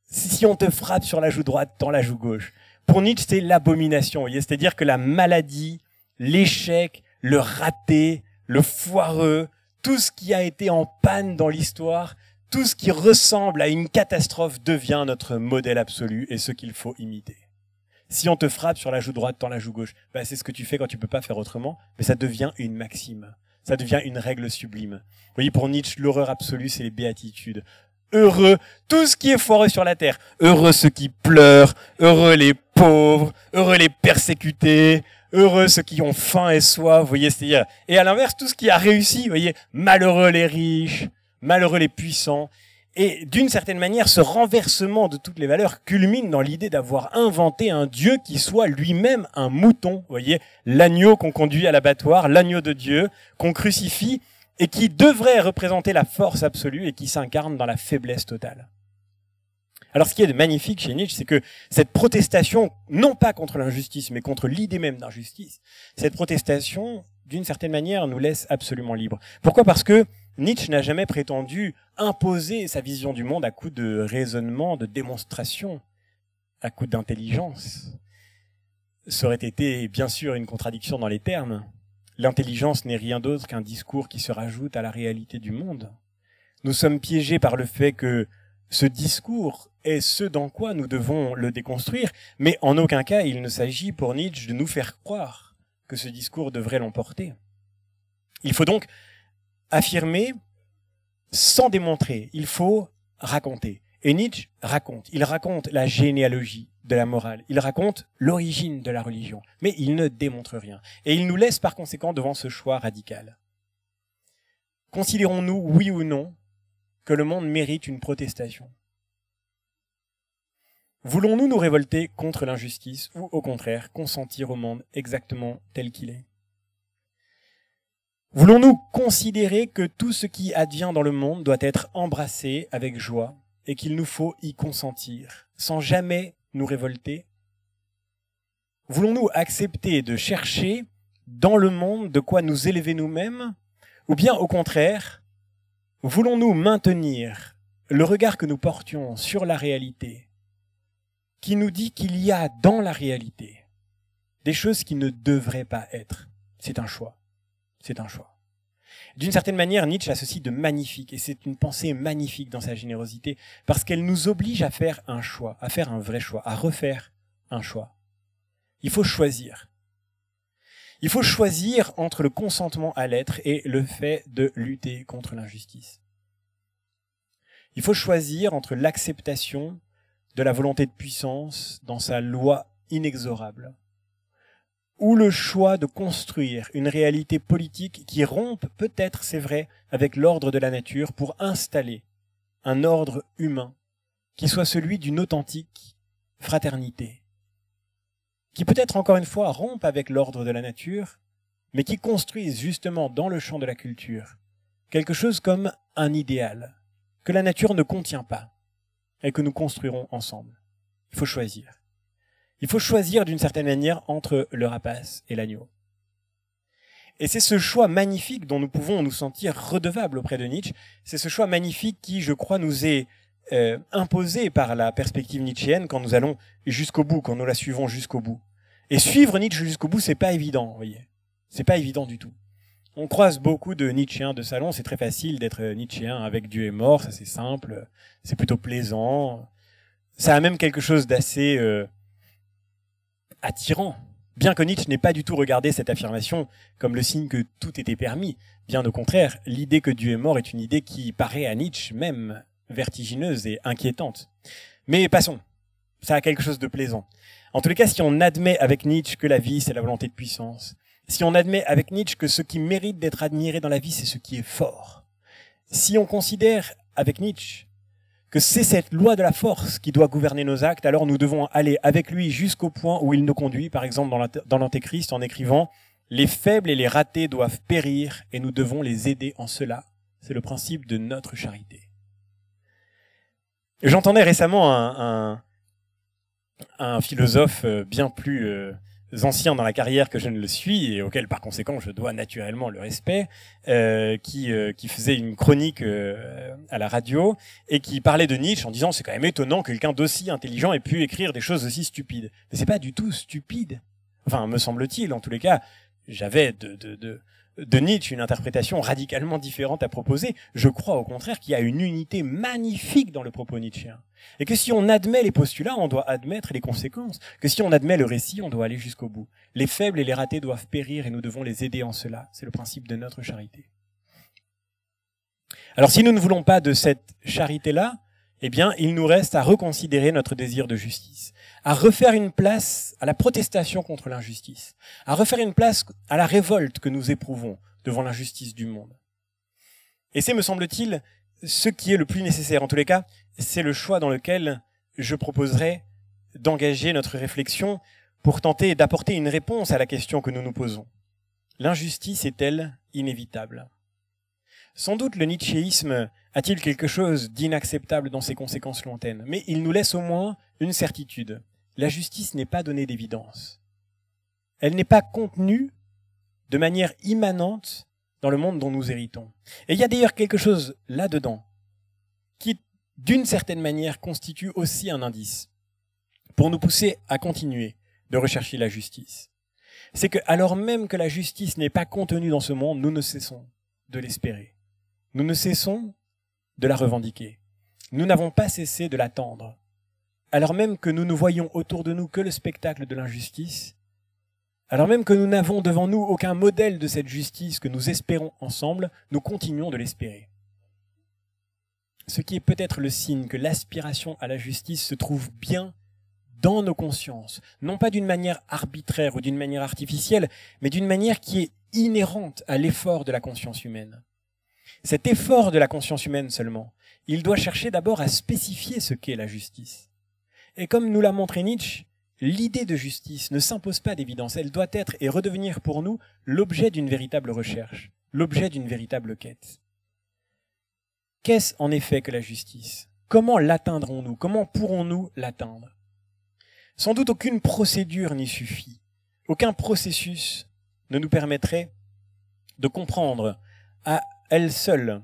si on te frappe sur la joue droite, dans la joue gauche. Pour Nietzsche, c'est l'abomination. Voyez, c'est-à-dire que la maladie, l'échec, le raté, le foireux, tout ce qui a été en panne dans l'histoire, tout ce qui ressemble à une catastrophe devient notre modèle absolu et ce qu'il faut imiter. Si on te frappe sur la joue droite, dans la joue gauche, ben c'est ce que tu fais quand tu peux pas faire autrement, mais ça devient une maxime. Ça devient une règle sublime. Vous voyez, pour Nietzsche, l'horreur absolue, c'est les béatitudes. Heureux tout ce qui est foireux sur la terre. Heureux ceux qui pleurent, heureux les pauvres, heureux les persécutés, heureux ceux qui ont faim et soif, vous voyez, c'est-à-dire, et à l'inverse, tout ce qui a réussi, vous voyez, malheureux les riches, malheureux les puissants. Et d'une certaine manière, ce renversement de toutes les valeurs culmine dans l'idée d'avoir inventé un Dieu qui soit lui-même un mouton. Vous voyez, l'agneau qu'on conduit à l'abattoir, l'agneau de Dieu, qu'on crucifie, et qui devrait représenter la force absolue et qui s'incarne dans la faiblesse totale. Alors ce qui est magnifique chez Nietzsche, c'est que cette protestation, non pas contre l'injustice, mais contre l'idée même d'injustice, cette protestation, d'une certaine manière, nous laisse absolument libres. Pourquoi? Parce que Nietzsche n'a jamais prétendu imposer sa vision du monde à coup de raisonnement, de démonstration, à coup d'intelligence. Ça aurait été bien sûr une contradiction dans les termes. L'intelligence n'est rien d'autre qu'un discours qui se rajoute à la réalité du monde. Nous sommes piégés par le fait que ce discours est ce dans quoi nous devons le déconstruire, mais en aucun cas il ne s'agit pour Nietzsche de nous faire croire que ce discours devrait l'emporter. Il faut donc affirmer sans démontrer, il faut raconter. Et Nietzsche raconte, il raconte la généalogie de la morale, il raconte l'origine de la religion, mais il ne démontre rien. Et il nous laisse par conséquent devant ce choix radical. Considérons-nous, oui ou non, que le monde mérite une protestation? Voulons-nous nous révolter contre l'injustice ou au contraire consentir au monde exactement tel qu'il est? Voulons-nous considérer que tout ce qui advient dans le monde doit être embrassé avec joie et qu'il nous faut y consentir sans jamais nous révolter? Voulons-nous accepter de chercher dans le monde de quoi nous élever nous-mêmes? Ou bien au contraire, voulons-nous maintenir le regard que nous portions sur la réalité qui nous dit qu'il y a dans la réalité des choses qui ne devraient pas être? C'est un choix. C'est un choix. D'une certaine manière, Nietzsche a ceci de magnifique, et c'est une pensée magnifique dans sa générosité, parce qu'elle nous oblige à faire un choix, à faire un vrai choix, à refaire un choix. Il faut choisir. Il faut choisir entre le consentement à l'être et le fait de lutter contre l'injustice. Il faut choisir entre l'acceptation de la volonté de puissance dans sa loi inexorable, ou le choix de construire une réalité politique qui rompe peut-être, c'est vrai, avec l'ordre de la nature pour installer un ordre humain qui soit celui d'une authentique fraternité, qui peut-être encore une fois rompe avec l'ordre de la nature, mais qui construise justement dans le champ de la culture quelque chose comme un idéal que la nature ne contient pas et que nous construirons ensemble. Il faut choisir. Il faut choisir d'une certaine manière entre le rapace et l'agneau. Et c'est ce choix magnifique dont nous pouvons nous sentir redevables auprès de Nietzsche. C'est ce choix magnifique qui, je crois, nous est euh, imposé par la perspective nietzschéenne quand nous allons jusqu'au bout, quand nous la suivons jusqu'au bout. Et suivre Nietzsche jusqu'au bout, c'est pas évident, vous voyez. C'est pas évident du tout. On croise beaucoup de Nietzschéens de salon, c'est très facile d'être Nietzschéen avec Dieu est mort, ça c'est simple, c'est plutôt plaisant. Ça a même quelque chose d'assez euh, attirant. Bien que Nietzsche n'ait pas du tout regardé cette affirmation comme le signe que tout était permis, bien au contraire, l'idée que Dieu est mort est une idée qui paraît à Nietzsche même vertigineuse et inquiétante. Mais passons, ça a quelque chose de plaisant. En tous les cas, si on admet avec Nietzsche que la vie, c'est la volonté de puissance, si on admet avec Nietzsche que ce qui mérite d'être admiré dans la vie, c'est ce qui est fort, si on considère avec Nietzsche que c'est cette loi de la force qui doit gouverner nos actes, alors nous devons aller avec lui jusqu'au point où il nous conduit, par exemple dans l'Antéchrist, en écrivant Les faibles et les ratés doivent périr et nous devons les aider en cela. C'est le principe de notre charité. J'entendais récemment un, un, philosophe euh, bien plus euh, anciens dans la carrière que je ne le suis et auquel par conséquent je dois naturellement le respect, euh, qui, euh, qui faisait une chronique euh, à la radio et qui parlait de Nietzsche en disant c'est quand même étonnant que quelqu'un d'aussi intelligent ait pu écrire des choses aussi stupides. Mais c'est pas du tout stupide. Enfin, me semble-t-il, en tous les cas, j'avais de, de, de, de Nietzsche une interprétation radicalement différente à proposer. Je crois au contraire qu'il y a une unité magnifique dans le propos nietzschéen. Et que si on admet les postulats, on doit admettre les conséquences. Que si on admet le récit, on doit aller jusqu'au bout. Les faibles et les ratés doivent périr et nous devons les aider en cela. C'est le principe de notre charité. Alors si nous ne voulons pas de cette charité-là, eh bien, il nous reste à reconsidérer notre désir de justice, à refaire une place à la protestation contre l'injustice, à refaire une place à la révolte que nous éprouvons devant l'injustice du monde. Et c'est, me semble-t-il, ce qui est le plus nécessaire. En tous les cas, c'est le choix dans lequel je proposerai d'engager notre réflexion pour tenter d'apporter une réponse à la question que nous nous posons. L'injustice est-elle inévitable? Sans doute le nietzschéisme a-t-il quelque chose d'inacceptable dans ses conséquences lointaines Mais il nous laisse au moins une certitude. La justice n'est pas donnée d'évidence. Elle n'est pas contenue de manière immanente dans le monde dont nous héritons. Et il y a d'ailleurs quelque chose là-dedans qui, d'une certaine manière, constitue aussi un indice pour nous pousser à continuer de rechercher la justice. C'est que, alors même que la justice n'est pas contenue dans ce monde, nous ne cessons de l'espérer. Nous ne cessons de la revendiquer. Nous n'avons pas cessé de l'attendre. Alors même que nous ne voyons autour de nous que le spectacle de l'injustice, alors même que nous n'avons devant nous aucun modèle de cette justice que nous espérons ensemble, nous continuons de l'espérer. Ce qui est peut-être le signe que l'aspiration à la justice se trouve bien dans nos consciences, non pas d'une manière arbitraire ou d'une manière artificielle, mais d'une manière qui est inhérente à l'effort de la conscience humaine. Cet effort de la conscience humaine seulement, il doit chercher d'abord à spécifier ce qu'est la justice. Et comme nous l'a montré Nietzsche, l'idée de justice ne s'impose pas d'évidence, elle doit être et redevenir pour nous l'objet d'une véritable recherche, l'objet d'une véritable quête. Qu'est-ce en effet que la justice? Comment l'atteindrons-nous? Comment pourrons-nous l'atteindre? Sans doute aucune procédure n'y suffit. Aucun processus ne nous permettrait de comprendre à elle seule,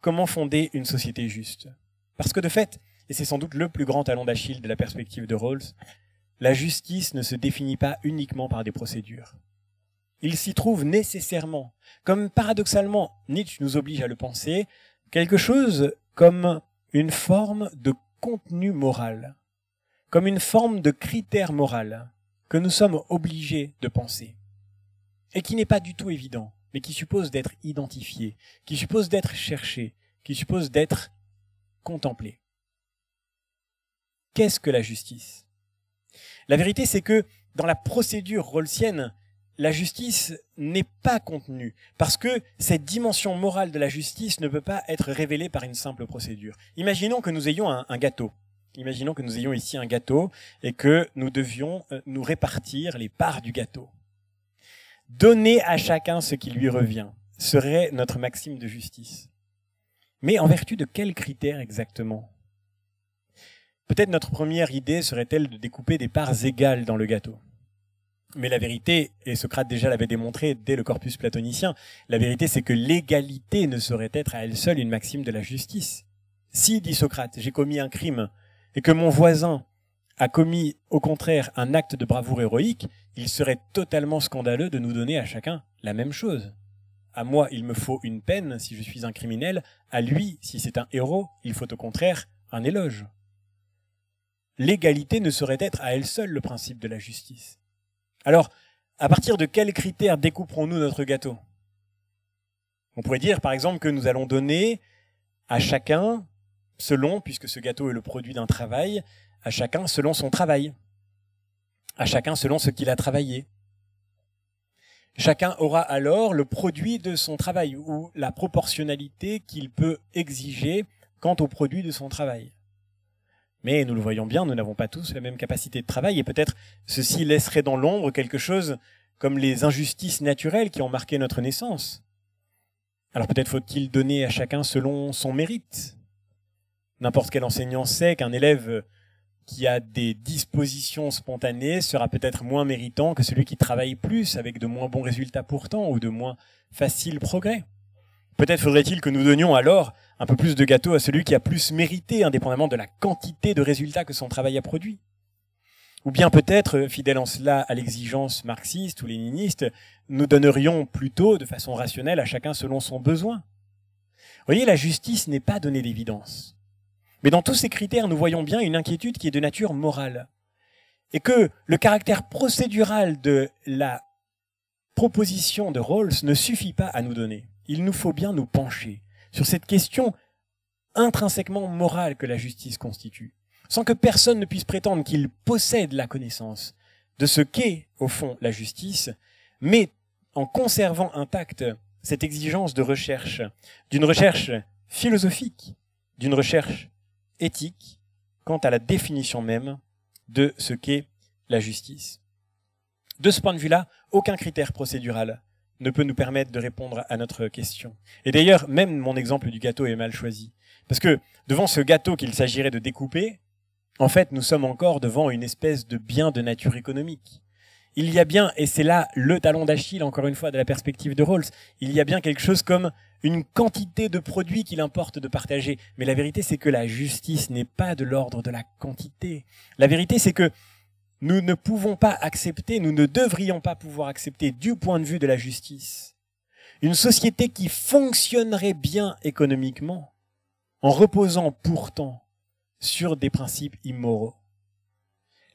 comment fonder une société juste. Parce que de fait, et c'est sans doute le plus grand talon d'Achille de la perspective de Rawls, la justice ne se définit pas uniquement par des procédures. Il s'y trouve nécessairement, comme paradoxalement Nietzsche nous oblige à le penser, quelque chose comme une forme de contenu moral, comme une forme de critère moral que nous sommes obligés de penser, et qui n'est pas du tout évident mais qui suppose d'être identifié, qui suppose d'être cherché, qui suppose d'être contemplé. Qu'est-ce que la justice? La vérité, c'est que dans la procédure rolsienne, la justice n'est pas contenue, parce que cette dimension morale de la justice ne peut pas être révélée par une simple procédure. Imaginons que nous ayons un, gâteau. Imaginons que nous ayons ici un gâteau et que nous devions euh, nous répartir les parts du gâteau. Donner à chacun ce qui lui revient serait notre maxime de justice. Mais en vertu de quels critères exactement? Peut-être notre première idée serait-elle de découper des parts égales dans le gâteau. Mais la vérité, et Socrate déjà l'avait démontré dès le corpus platonicien, la vérité c'est que l'égalité ne saurait être à elle seule une maxime de la justice. Si, dit Socrate, j'ai commis un crime et que mon voisin a commis au contraire un acte de bravoure héroïque, il serait totalement scandaleux de nous donner à chacun la même chose. à moi, il me faut une peine si je suis un criminel, à lui, si c'est un héros, il faut au contraire un éloge. L'égalité ne saurait être à elle seule le principe de la justice. Alors, à partir de quels critères découperons-nous notre gâteau? On pourrait dire par exemple que nous allons donner à chacun, selon, puisque ce gâteau est le produit d'un travail, à chacun selon son travail, à chacun selon ce qu'il a travaillé. Chacun aura alors le produit de son travail ou la proportionnalité qu'il peut exiger quant au produit de son travail. Mais nous le voyons bien, nous n'avons pas tous la même capacité de travail et peut-être ceci laisserait dans l'ombre quelque chose comme les injustices naturelles qui ont marqué notre naissance. Alors peut-être faut-il donner à chacun selon son mérite. N'importe quel enseignant sait qu'un élève qui a des dispositions spontanées sera peut-être moins méritant que celui qui travaille plus avec de moins bons résultats pourtant ou de moins faciles progrès. Peut-être faudrait-il que nous donnions alors un peu plus de gâteau à celui qui a plus mérité indépendamment de la quantité de résultats que son travail a produit. Ou bien peut-être, fidèle en cela à l'exigence marxiste ou léniniste, nous donnerions plutôt de façon rationnelle à chacun selon son besoin. Vous voyez, la justice n'est pas donnée d'évidence. Mais dans tous ces critères, nous voyons bien une inquiétude qui est de nature morale. Et que le caractère procédural de la proposition de Rawls ne suffit pas à nous donner. Il nous faut bien nous pencher sur cette question intrinsèquement morale que la justice constitue, sans que personne ne puisse prétendre qu'il possède la connaissance de ce qu'est, au fond, la justice, mais en conservant intacte cette exigence de recherche, d'une recherche philosophique, d'une recherche éthique quant à la définition même de ce qu'est la justice. De ce point de vue-là, aucun critère procédural ne peut nous permettre de répondre à notre question. Et d'ailleurs, même mon exemple du gâteau est mal choisi. Parce que devant ce gâteau qu'il s'agirait de découper, en fait, nous sommes encore devant une espèce de bien de nature économique. Il y a bien, et c'est là le talon d'Achille, encore une fois, de la perspective de Rawls, il y a bien quelque chose comme une quantité de produits qu'il importe de partager. Mais la vérité, c'est que la justice n'est pas de l'ordre de la quantité. La vérité, c'est que nous ne pouvons pas accepter, nous ne devrions pas pouvoir accepter du point de vue de la justice, une société qui fonctionnerait bien économiquement, en reposant pourtant sur des principes immoraux.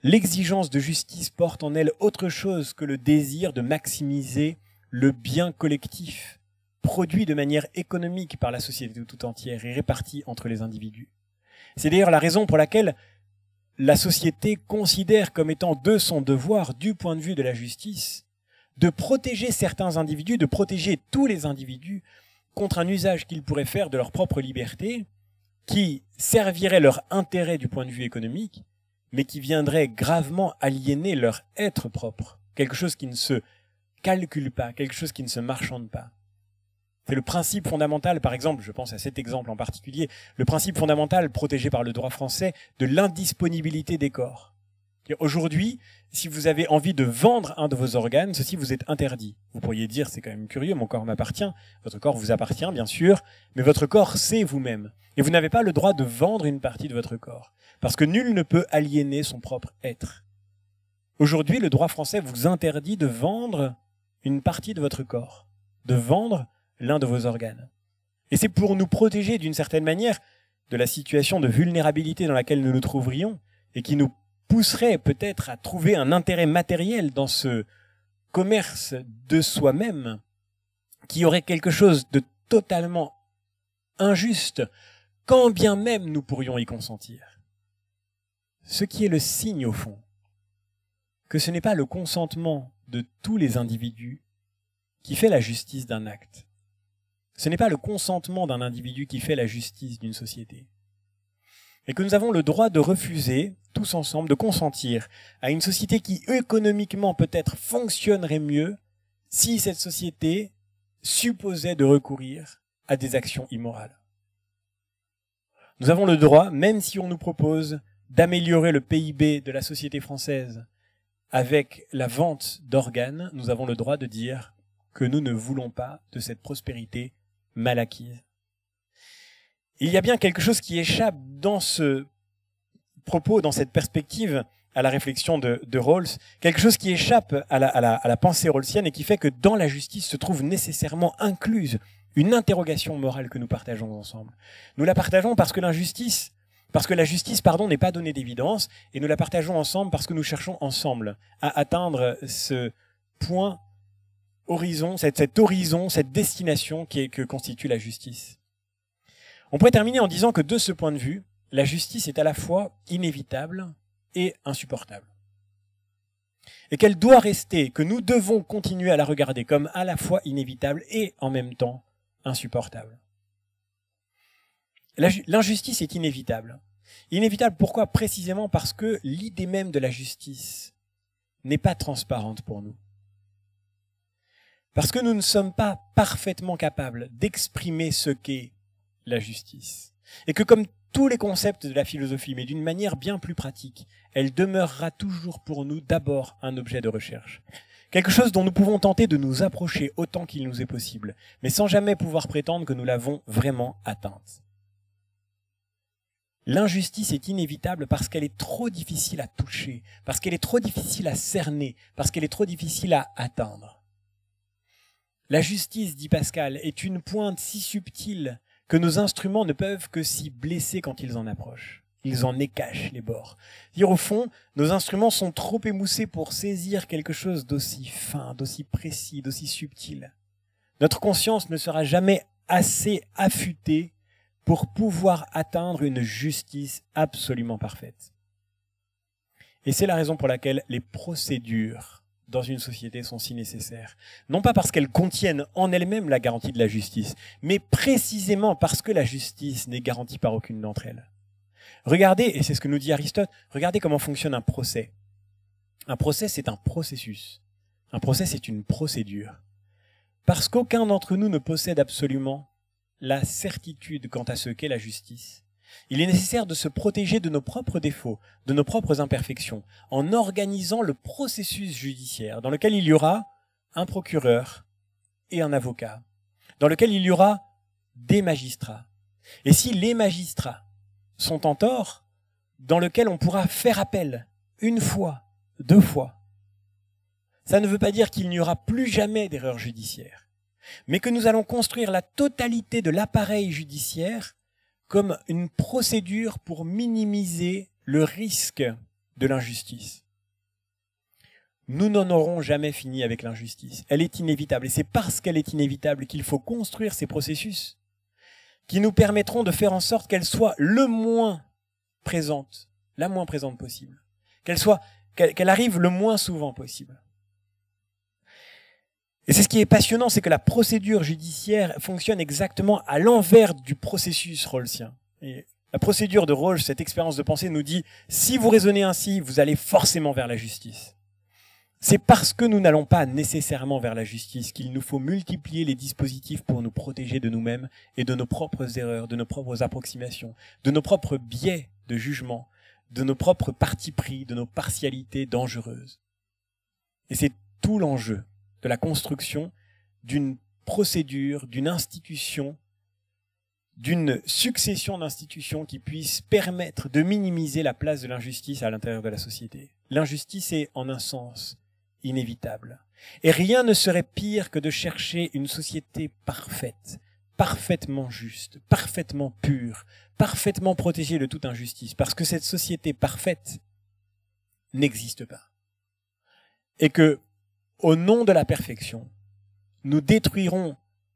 L'exigence de justice porte en elle autre chose que le désir de maximiser le bien collectif, produit de manière économique par la société tout entière et réparti entre les individus. C'est d'ailleurs la raison pour laquelle la société considère comme étant de son devoir, du point de vue de la justice, de protéger certains individus, de protéger tous les individus contre un usage qu'ils pourraient faire de leur propre liberté, qui servirait leur intérêt du point de vue économique, mais qui viendrait gravement aliéner leur être propre, quelque chose qui ne se calcule pas, quelque chose qui ne se marchande pas. C'est le principe fondamental, par exemple, je pense à cet exemple en particulier, le principe fondamental protégé par le droit français de l'indisponibilité des corps. Aujourd'hui, si vous avez envie de vendre un de vos organes, ceci vous est interdit. Vous pourriez dire, c'est quand même curieux, mon corps m'appartient. Votre corps vous appartient, bien sûr, mais votre corps, c'est vous-même. Et vous n'avez pas le droit de vendre une partie de votre corps. Parce que nul ne peut aliéner son propre être. Aujourd'hui, le droit français vous interdit de vendre une partie de votre corps. De vendre l'un de vos organes. Et c'est pour nous protéger d'une certaine manière de la situation de vulnérabilité dans laquelle nous nous trouverions et qui nous pousserait peut-être à trouver un intérêt matériel dans ce commerce de soi-même qui aurait quelque chose de totalement injuste quand bien même nous pourrions y consentir. Ce qui est le signe au fond que ce n'est pas le consentement de tous les individus qui fait la justice d'un acte, ce n'est pas le consentement d'un individu qui fait la justice d'une société. Et que nous avons le droit de refuser, tous ensemble, de consentir à une société qui économiquement peut-être fonctionnerait mieux si cette société supposait de recourir à des actions immorales. Nous avons le droit, même si on nous propose d'améliorer le PIB de la société française avec la vente d'organes, nous avons le droit de dire que nous ne voulons pas de cette prospérité mal acquise. Il y a bien quelque chose qui échappe dans ce propos, dans cette perspective, à la réflexion de, de Rawls, quelque chose qui échappe à la, à, la, à la pensée rawlsienne et qui fait que dans la justice se trouve nécessairement incluse une interrogation morale que nous partageons ensemble. Nous la partageons parce que l'injustice, parce que la justice, pardon, n'est pas donnée d'évidence, et nous la partageons ensemble parce que nous cherchons ensemble à atteindre ce point horizon, cet, cet horizon, cette destination que constitue la justice. On pourrait terminer en disant que de ce point de vue, la justice est à la fois inévitable et insupportable. Et qu'elle doit rester, que nous devons continuer à la regarder comme à la fois inévitable et en même temps insupportable. L'injustice est inévitable. Inévitable pourquoi? Précisément parce que l'idée même de la justice n'est pas transparente pour nous. Parce que nous ne sommes pas parfaitement capables d'exprimer ce qu'est la justice. Et que comme tous les concepts de la philosophie, mais d'une manière bien plus pratique, elle demeurera toujours pour nous d'abord un objet de recherche. Quelque chose dont nous pouvons tenter de nous approcher autant qu'il nous est possible, mais sans jamais pouvoir prétendre que nous l'avons vraiment atteinte. L'injustice est inévitable parce qu'elle est trop difficile à toucher, parce qu'elle est trop difficile à cerner, parce qu'elle est trop difficile à atteindre. La justice, dit Pascal, est une pointe si subtile que nos instruments ne peuvent que s'y blesser quand ils en approchent ils en écachent les bords. Dire au fond, nos instruments sont trop émoussés pour saisir quelque chose d'aussi fin, d'aussi précis, d'aussi subtil. Notre conscience ne sera jamais assez affûtée pour pouvoir atteindre une justice absolument parfaite. Et c'est la raison pour laquelle les procédures dans une société sont si nécessaires. Non pas parce qu'elles contiennent en elles-mêmes la garantie de la justice, mais précisément parce que la justice n'est garantie par aucune d'entre elles. Regardez, et c'est ce que nous dit Aristote, regardez comment fonctionne un procès. Un procès, c'est un processus. Un procès, c'est une procédure. Parce qu'aucun d'entre nous ne possède absolument la certitude quant à ce qu'est la justice, il est nécessaire de se protéger de nos propres défauts, de nos propres imperfections, en organisant le processus judiciaire dans lequel il y aura un procureur et un avocat, dans lequel il y aura des magistrats. Et si les magistrats sont en tort, dans lequel on pourra faire appel une fois, deux fois. Ça ne veut pas dire qu'il n'y aura plus jamais d'erreur judiciaire, mais que nous allons construire la totalité de l'appareil judiciaire comme une procédure pour minimiser le risque de l'injustice. Nous n'en aurons jamais fini avec l'injustice. Elle est inévitable. Et c'est parce qu'elle est inévitable qu'il faut construire ces processus qui nous permettront de faire en sorte qu'elle soit le moins présente, la moins présente possible, qu'elle soit, qu'elle arrive le moins souvent possible. Et c'est ce qui est passionnant, c'est que la procédure judiciaire fonctionne exactement à l'envers du processus rawlsien. Et la procédure de Rawls, cette expérience de pensée, nous dit si vous raisonnez ainsi, vous allez forcément vers la justice. C'est parce que nous n'allons pas nécessairement vers la justice qu'il nous faut multiplier les dispositifs pour nous protéger de nous-mêmes et de nos propres erreurs, de nos propres approximations, de nos propres biais de jugement, de nos propres partis pris, de nos partialités dangereuses. Et c'est tout l'enjeu de la construction d'une procédure, d'une institution, d'une succession d'institutions qui puissent permettre de minimiser la place de l'injustice à l'intérieur de la société. L'injustice est, en un sens, inévitable. Et rien ne serait pire que de chercher une société parfaite, parfaitement juste, parfaitement pure, parfaitement protégée de toute injustice, parce que cette société parfaite n'existe pas. Et que, au nom de la perfection, nous détruirons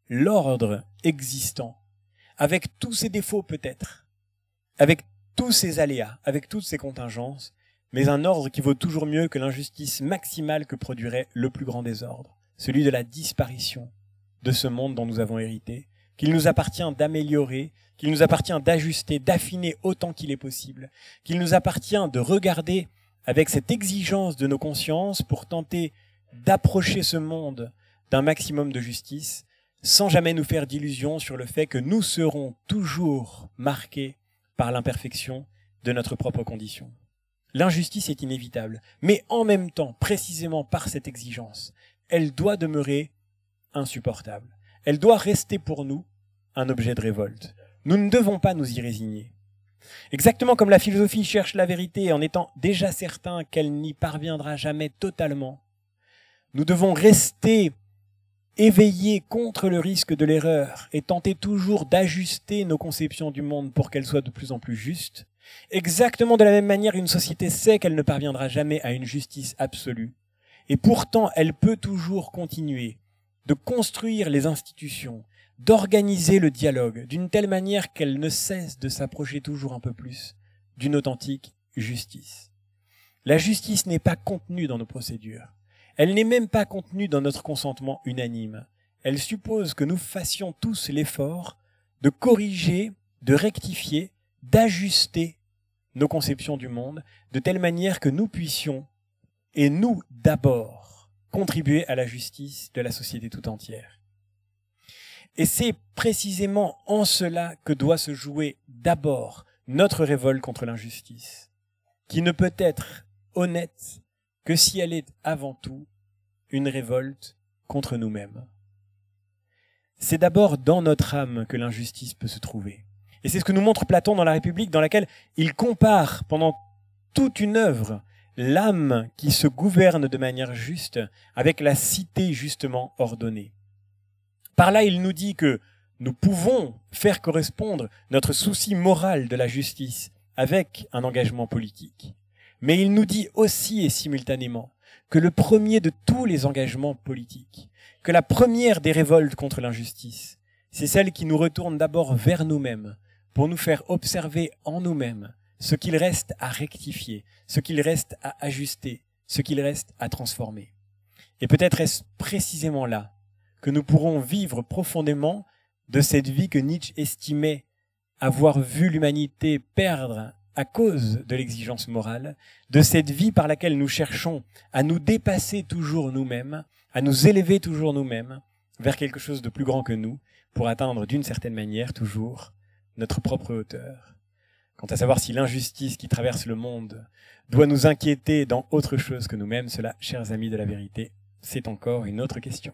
l'ordre existant, avec tous ses défauts peut-être, avec tous ses aléas, avec toutes ses contingences, mais un ordre qui vaut toujours mieux que l'injustice maximale que produirait le plus grand désordre, celui de la disparition de ce monde dont nous avons hérité, qu'il nous appartient d'améliorer, qu'il nous appartient d'ajuster, d'affiner autant qu'il est possible, qu'il nous appartient de regarder avec cette exigence de nos consciences pour tenter d'approcher ce monde d'un maximum de justice, sans jamais nous faire d'illusions sur le fait que nous serons toujours marqués par l'imperfection de notre propre condition. L'injustice est inévitable, mais en même temps, précisément par cette exigence, elle doit demeurer insupportable. Elle doit rester pour nous un objet de révolte. Nous ne devons pas nous y résigner. Exactement comme la philosophie cherche la vérité en étant déjà certain qu'elle n'y parviendra jamais totalement, nous devons rester éveillés contre le risque de l'erreur et tenter toujours d'ajuster nos conceptions du monde pour qu'elles soient de plus en plus justes. Exactement de la même manière, une société sait qu'elle ne parviendra jamais à une justice absolue. Et pourtant, elle peut toujours continuer de construire les institutions, d'organiser le dialogue d'une telle manière qu'elle ne cesse de s'approcher toujours un peu plus d'une authentique justice. La justice n'est pas contenue dans nos procédures. Elle n'est même pas contenue dans notre consentement unanime. Elle suppose que nous fassions tous l'effort de corriger, de rectifier, d'ajuster nos conceptions du monde de telle manière que nous puissions, et nous d'abord, contribuer à la justice de la société tout entière. Et c'est précisément en cela que doit se jouer d'abord notre révolte contre l'injustice, qui ne peut être honnête que si elle est avant tout une révolte contre nous-mêmes. C'est d'abord dans notre âme que l'injustice peut se trouver. Et c'est ce que nous montre Platon dans la République, dans laquelle il compare pendant toute une œuvre l'âme qui se gouverne de manière juste avec la cité justement ordonnée. Par là, il nous dit que nous pouvons faire correspondre notre souci moral de la justice avec un engagement politique. Mais il nous dit aussi et simultanément que le premier de tous les engagements politiques, que la première des révoltes contre l'injustice, c'est celle qui nous retourne d'abord vers nous-mêmes, pour nous faire observer en nous-mêmes ce qu'il reste à rectifier, ce qu'il reste à ajuster, ce qu'il reste à transformer. Et peut-être est-ce précisément là que nous pourrons vivre profondément de cette vie que Nietzsche estimait avoir vu l'humanité perdre à cause de l'exigence morale, de cette vie par laquelle nous cherchons à nous dépasser toujours nous-mêmes, à nous élever toujours nous-mêmes vers quelque chose de plus grand que nous, pour atteindre d'une certaine manière toujours notre propre hauteur. Quant à savoir si l'injustice qui traverse le monde doit nous inquiéter dans autre chose que nous-mêmes, cela, chers amis de la vérité, c'est encore une autre question.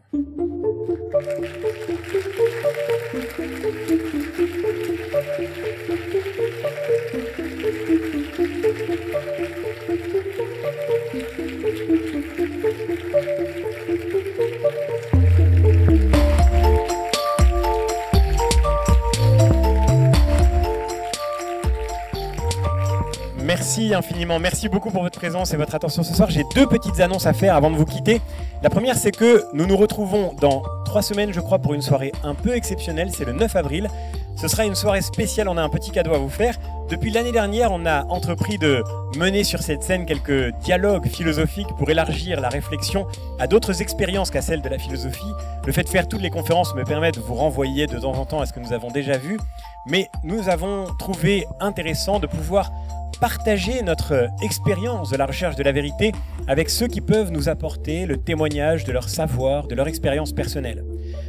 Merci infiniment, merci beaucoup pour votre présence et votre attention ce soir. J'ai deux petites annonces à faire avant de vous quitter. La première, c'est que nous nous retrouvons dans trois semaines, je crois, pour une soirée un peu exceptionnelle. C'est le 9 avril. Ce sera une soirée spéciale, on a un petit cadeau à vous faire. Depuis l'année dernière, on a entrepris de mener sur cette scène quelques dialogues philosophiques pour élargir la réflexion à d'autres expériences qu'à celles de la philosophie. Le fait de faire toutes les conférences me permet de vous renvoyer de temps en temps à ce que nous avons déjà vu, mais nous avons trouvé intéressant de pouvoir partager notre expérience de la recherche de la vérité avec ceux qui peuvent nous apporter le témoignage de leur savoir, de leur expérience personnelle.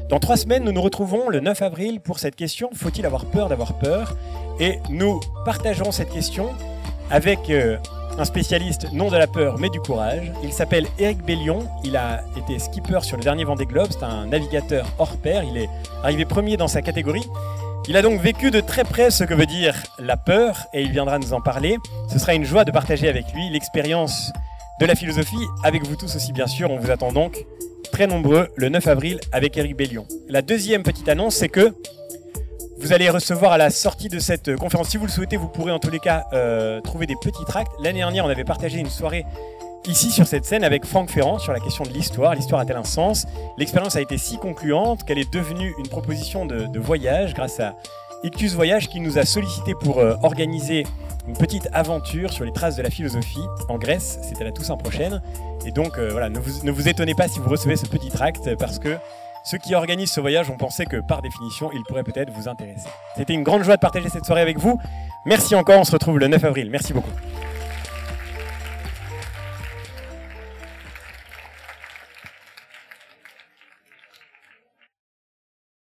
Dans trois semaines, nous nous retrouvons le 9 avril pour cette question Faut-il avoir peur d'avoir peur? Et nous partagerons cette question avec euh, un spécialiste non de la peur mais du courage. Il s'appelle Eric Bellion. Il a été skipper sur le dernier Vendée Globe. C'est un navigateur hors pair. Il est arrivé premier dans sa catégorie. Il a donc vécu de très près ce que veut dire la peur et il viendra nous en parler. Ce sera une joie de partager avec lui l'expérience de la philosophie, avec vous tous aussi bien sûr. On vous attend donc très nombreux le 9 avril avec Eric Bellion. La deuxième petite annonce, c'est que vous allez recevoir à la sortie de cette conférence, si vous le souhaitez, vous pourrez en tous les cas euh, trouver des petits tracts. L'année dernière, on avait partagé une soirée ici sur cette scène avec Franck Ferrand sur la question de l'histoire. L'histoire a-t-elle un sens? L'expérience a été si concluante qu'elle est devenue une proposition de, voyage grâce à Ictus Voyage qui nous a sollicité pour euh, organiser une petite aventure sur les traces de la philosophie en Grèce. C'était la Toussaint prochaine. Et donc euh, voilà, ne vous, ne vous étonnez pas si vous recevez ce petit tract parce que ceux qui organisent ce voyage ont pensé que par définition, il pourrait peut-être vous intéresser. C'était une grande joie de partager cette soirée avec vous. Merci encore, on se retrouve le 9 avril. Merci beaucoup.